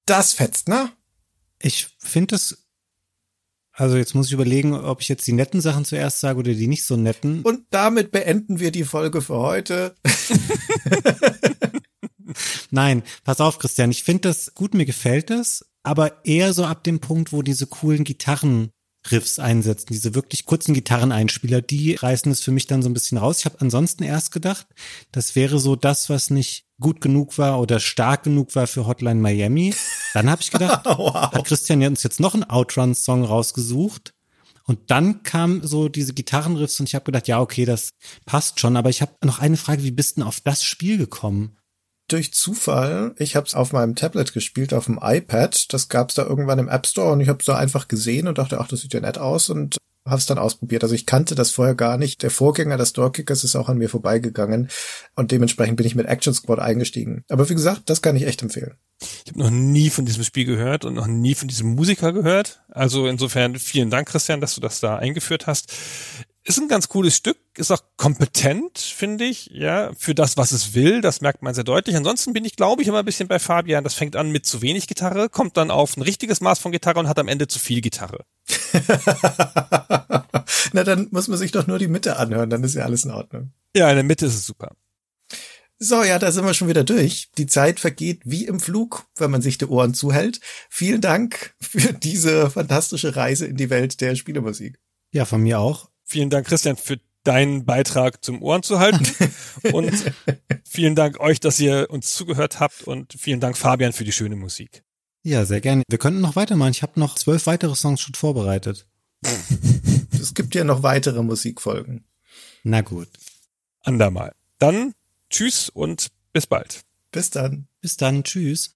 Speaker 2: Das fetzt, ne?
Speaker 3: Ich finde es, also jetzt muss ich überlegen, ob ich jetzt die netten Sachen zuerst sage oder die nicht so netten.
Speaker 2: Und damit beenden wir die Folge für heute. <laughs> <laughs>
Speaker 3: Nein, pass auf, Christian. Ich finde das gut, mir gefällt es, aber eher so ab dem Punkt, wo diese coolen Gitarren Riffs einsetzen, diese wirklich kurzen Gitarreneinspieler, die reißen es für mich dann so ein bisschen raus. Ich habe ansonsten erst gedacht, das wäre so das, was nicht gut genug war oder stark genug war für Hotline Miami. Dann habe ich gedacht, <laughs> wow. hat Christian uns jetzt noch einen Outrun-Song rausgesucht. Und dann kam so diese Gitarrenriffs und ich habe gedacht, ja, okay, das passt schon. Aber ich habe noch eine Frage, wie bist denn auf das Spiel gekommen?
Speaker 2: durch Zufall, ich habe es auf meinem Tablet gespielt, auf dem iPad. Das gab es da irgendwann im App Store und ich habe es da einfach gesehen und dachte, ach, das sieht ja nett aus und habe es dann ausprobiert. Also ich kannte das vorher gar nicht. Der Vorgänger des Doorkickers ist auch an mir vorbeigegangen und dementsprechend bin ich mit Action Squad eingestiegen. Aber wie gesagt, das kann ich echt empfehlen.
Speaker 1: Ich habe noch nie von diesem Spiel gehört und noch nie von diesem Musiker gehört. Also insofern vielen Dank, Christian, dass du das da eingeführt hast ist ein ganz cooles Stück, ist auch kompetent, finde ich, ja, für das, was es will, das merkt man sehr deutlich. Ansonsten bin ich, glaube ich, immer ein bisschen bei Fabian, das fängt an mit zu wenig Gitarre, kommt dann auf ein richtiges Maß von Gitarre und hat am Ende zu viel Gitarre. <laughs>
Speaker 2: Na, dann muss man sich doch nur die Mitte anhören, dann ist ja alles in Ordnung.
Speaker 1: Ja, in der Mitte ist es super.
Speaker 2: So, ja, da sind wir schon wieder durch. Die Zeit vergeht wie im Flug, wenn man sich die Ohren zuhält. Vielen Dank für diese fantastische Reise in die Welt der Spielemusik.
Speaker 3: Ja, von mir auch.
Speaker 1: Vielen Dank, Christian, für deinen Beitrag zum Ohren zu halten. <laughs> und vielen Dank euch, dass ihr uns zugehört habt und vielen Dank, Fabian, für die schöne Musik.
Speaker 3: Ja, sehr gerne. Wir könnten noch weitermachen. Ich habe noch zwölf weitere Songs schon vorbereitet. <laughs>
Speaker 2: es gibt ja noch weitere Musikfolgen.
Speaker 3: Na gut.
Speaker 1: Andermal. Dann tschüss und bis bald.
Speaker 2: Bis dann.
Speaker 3: Bis dann. Tschüss.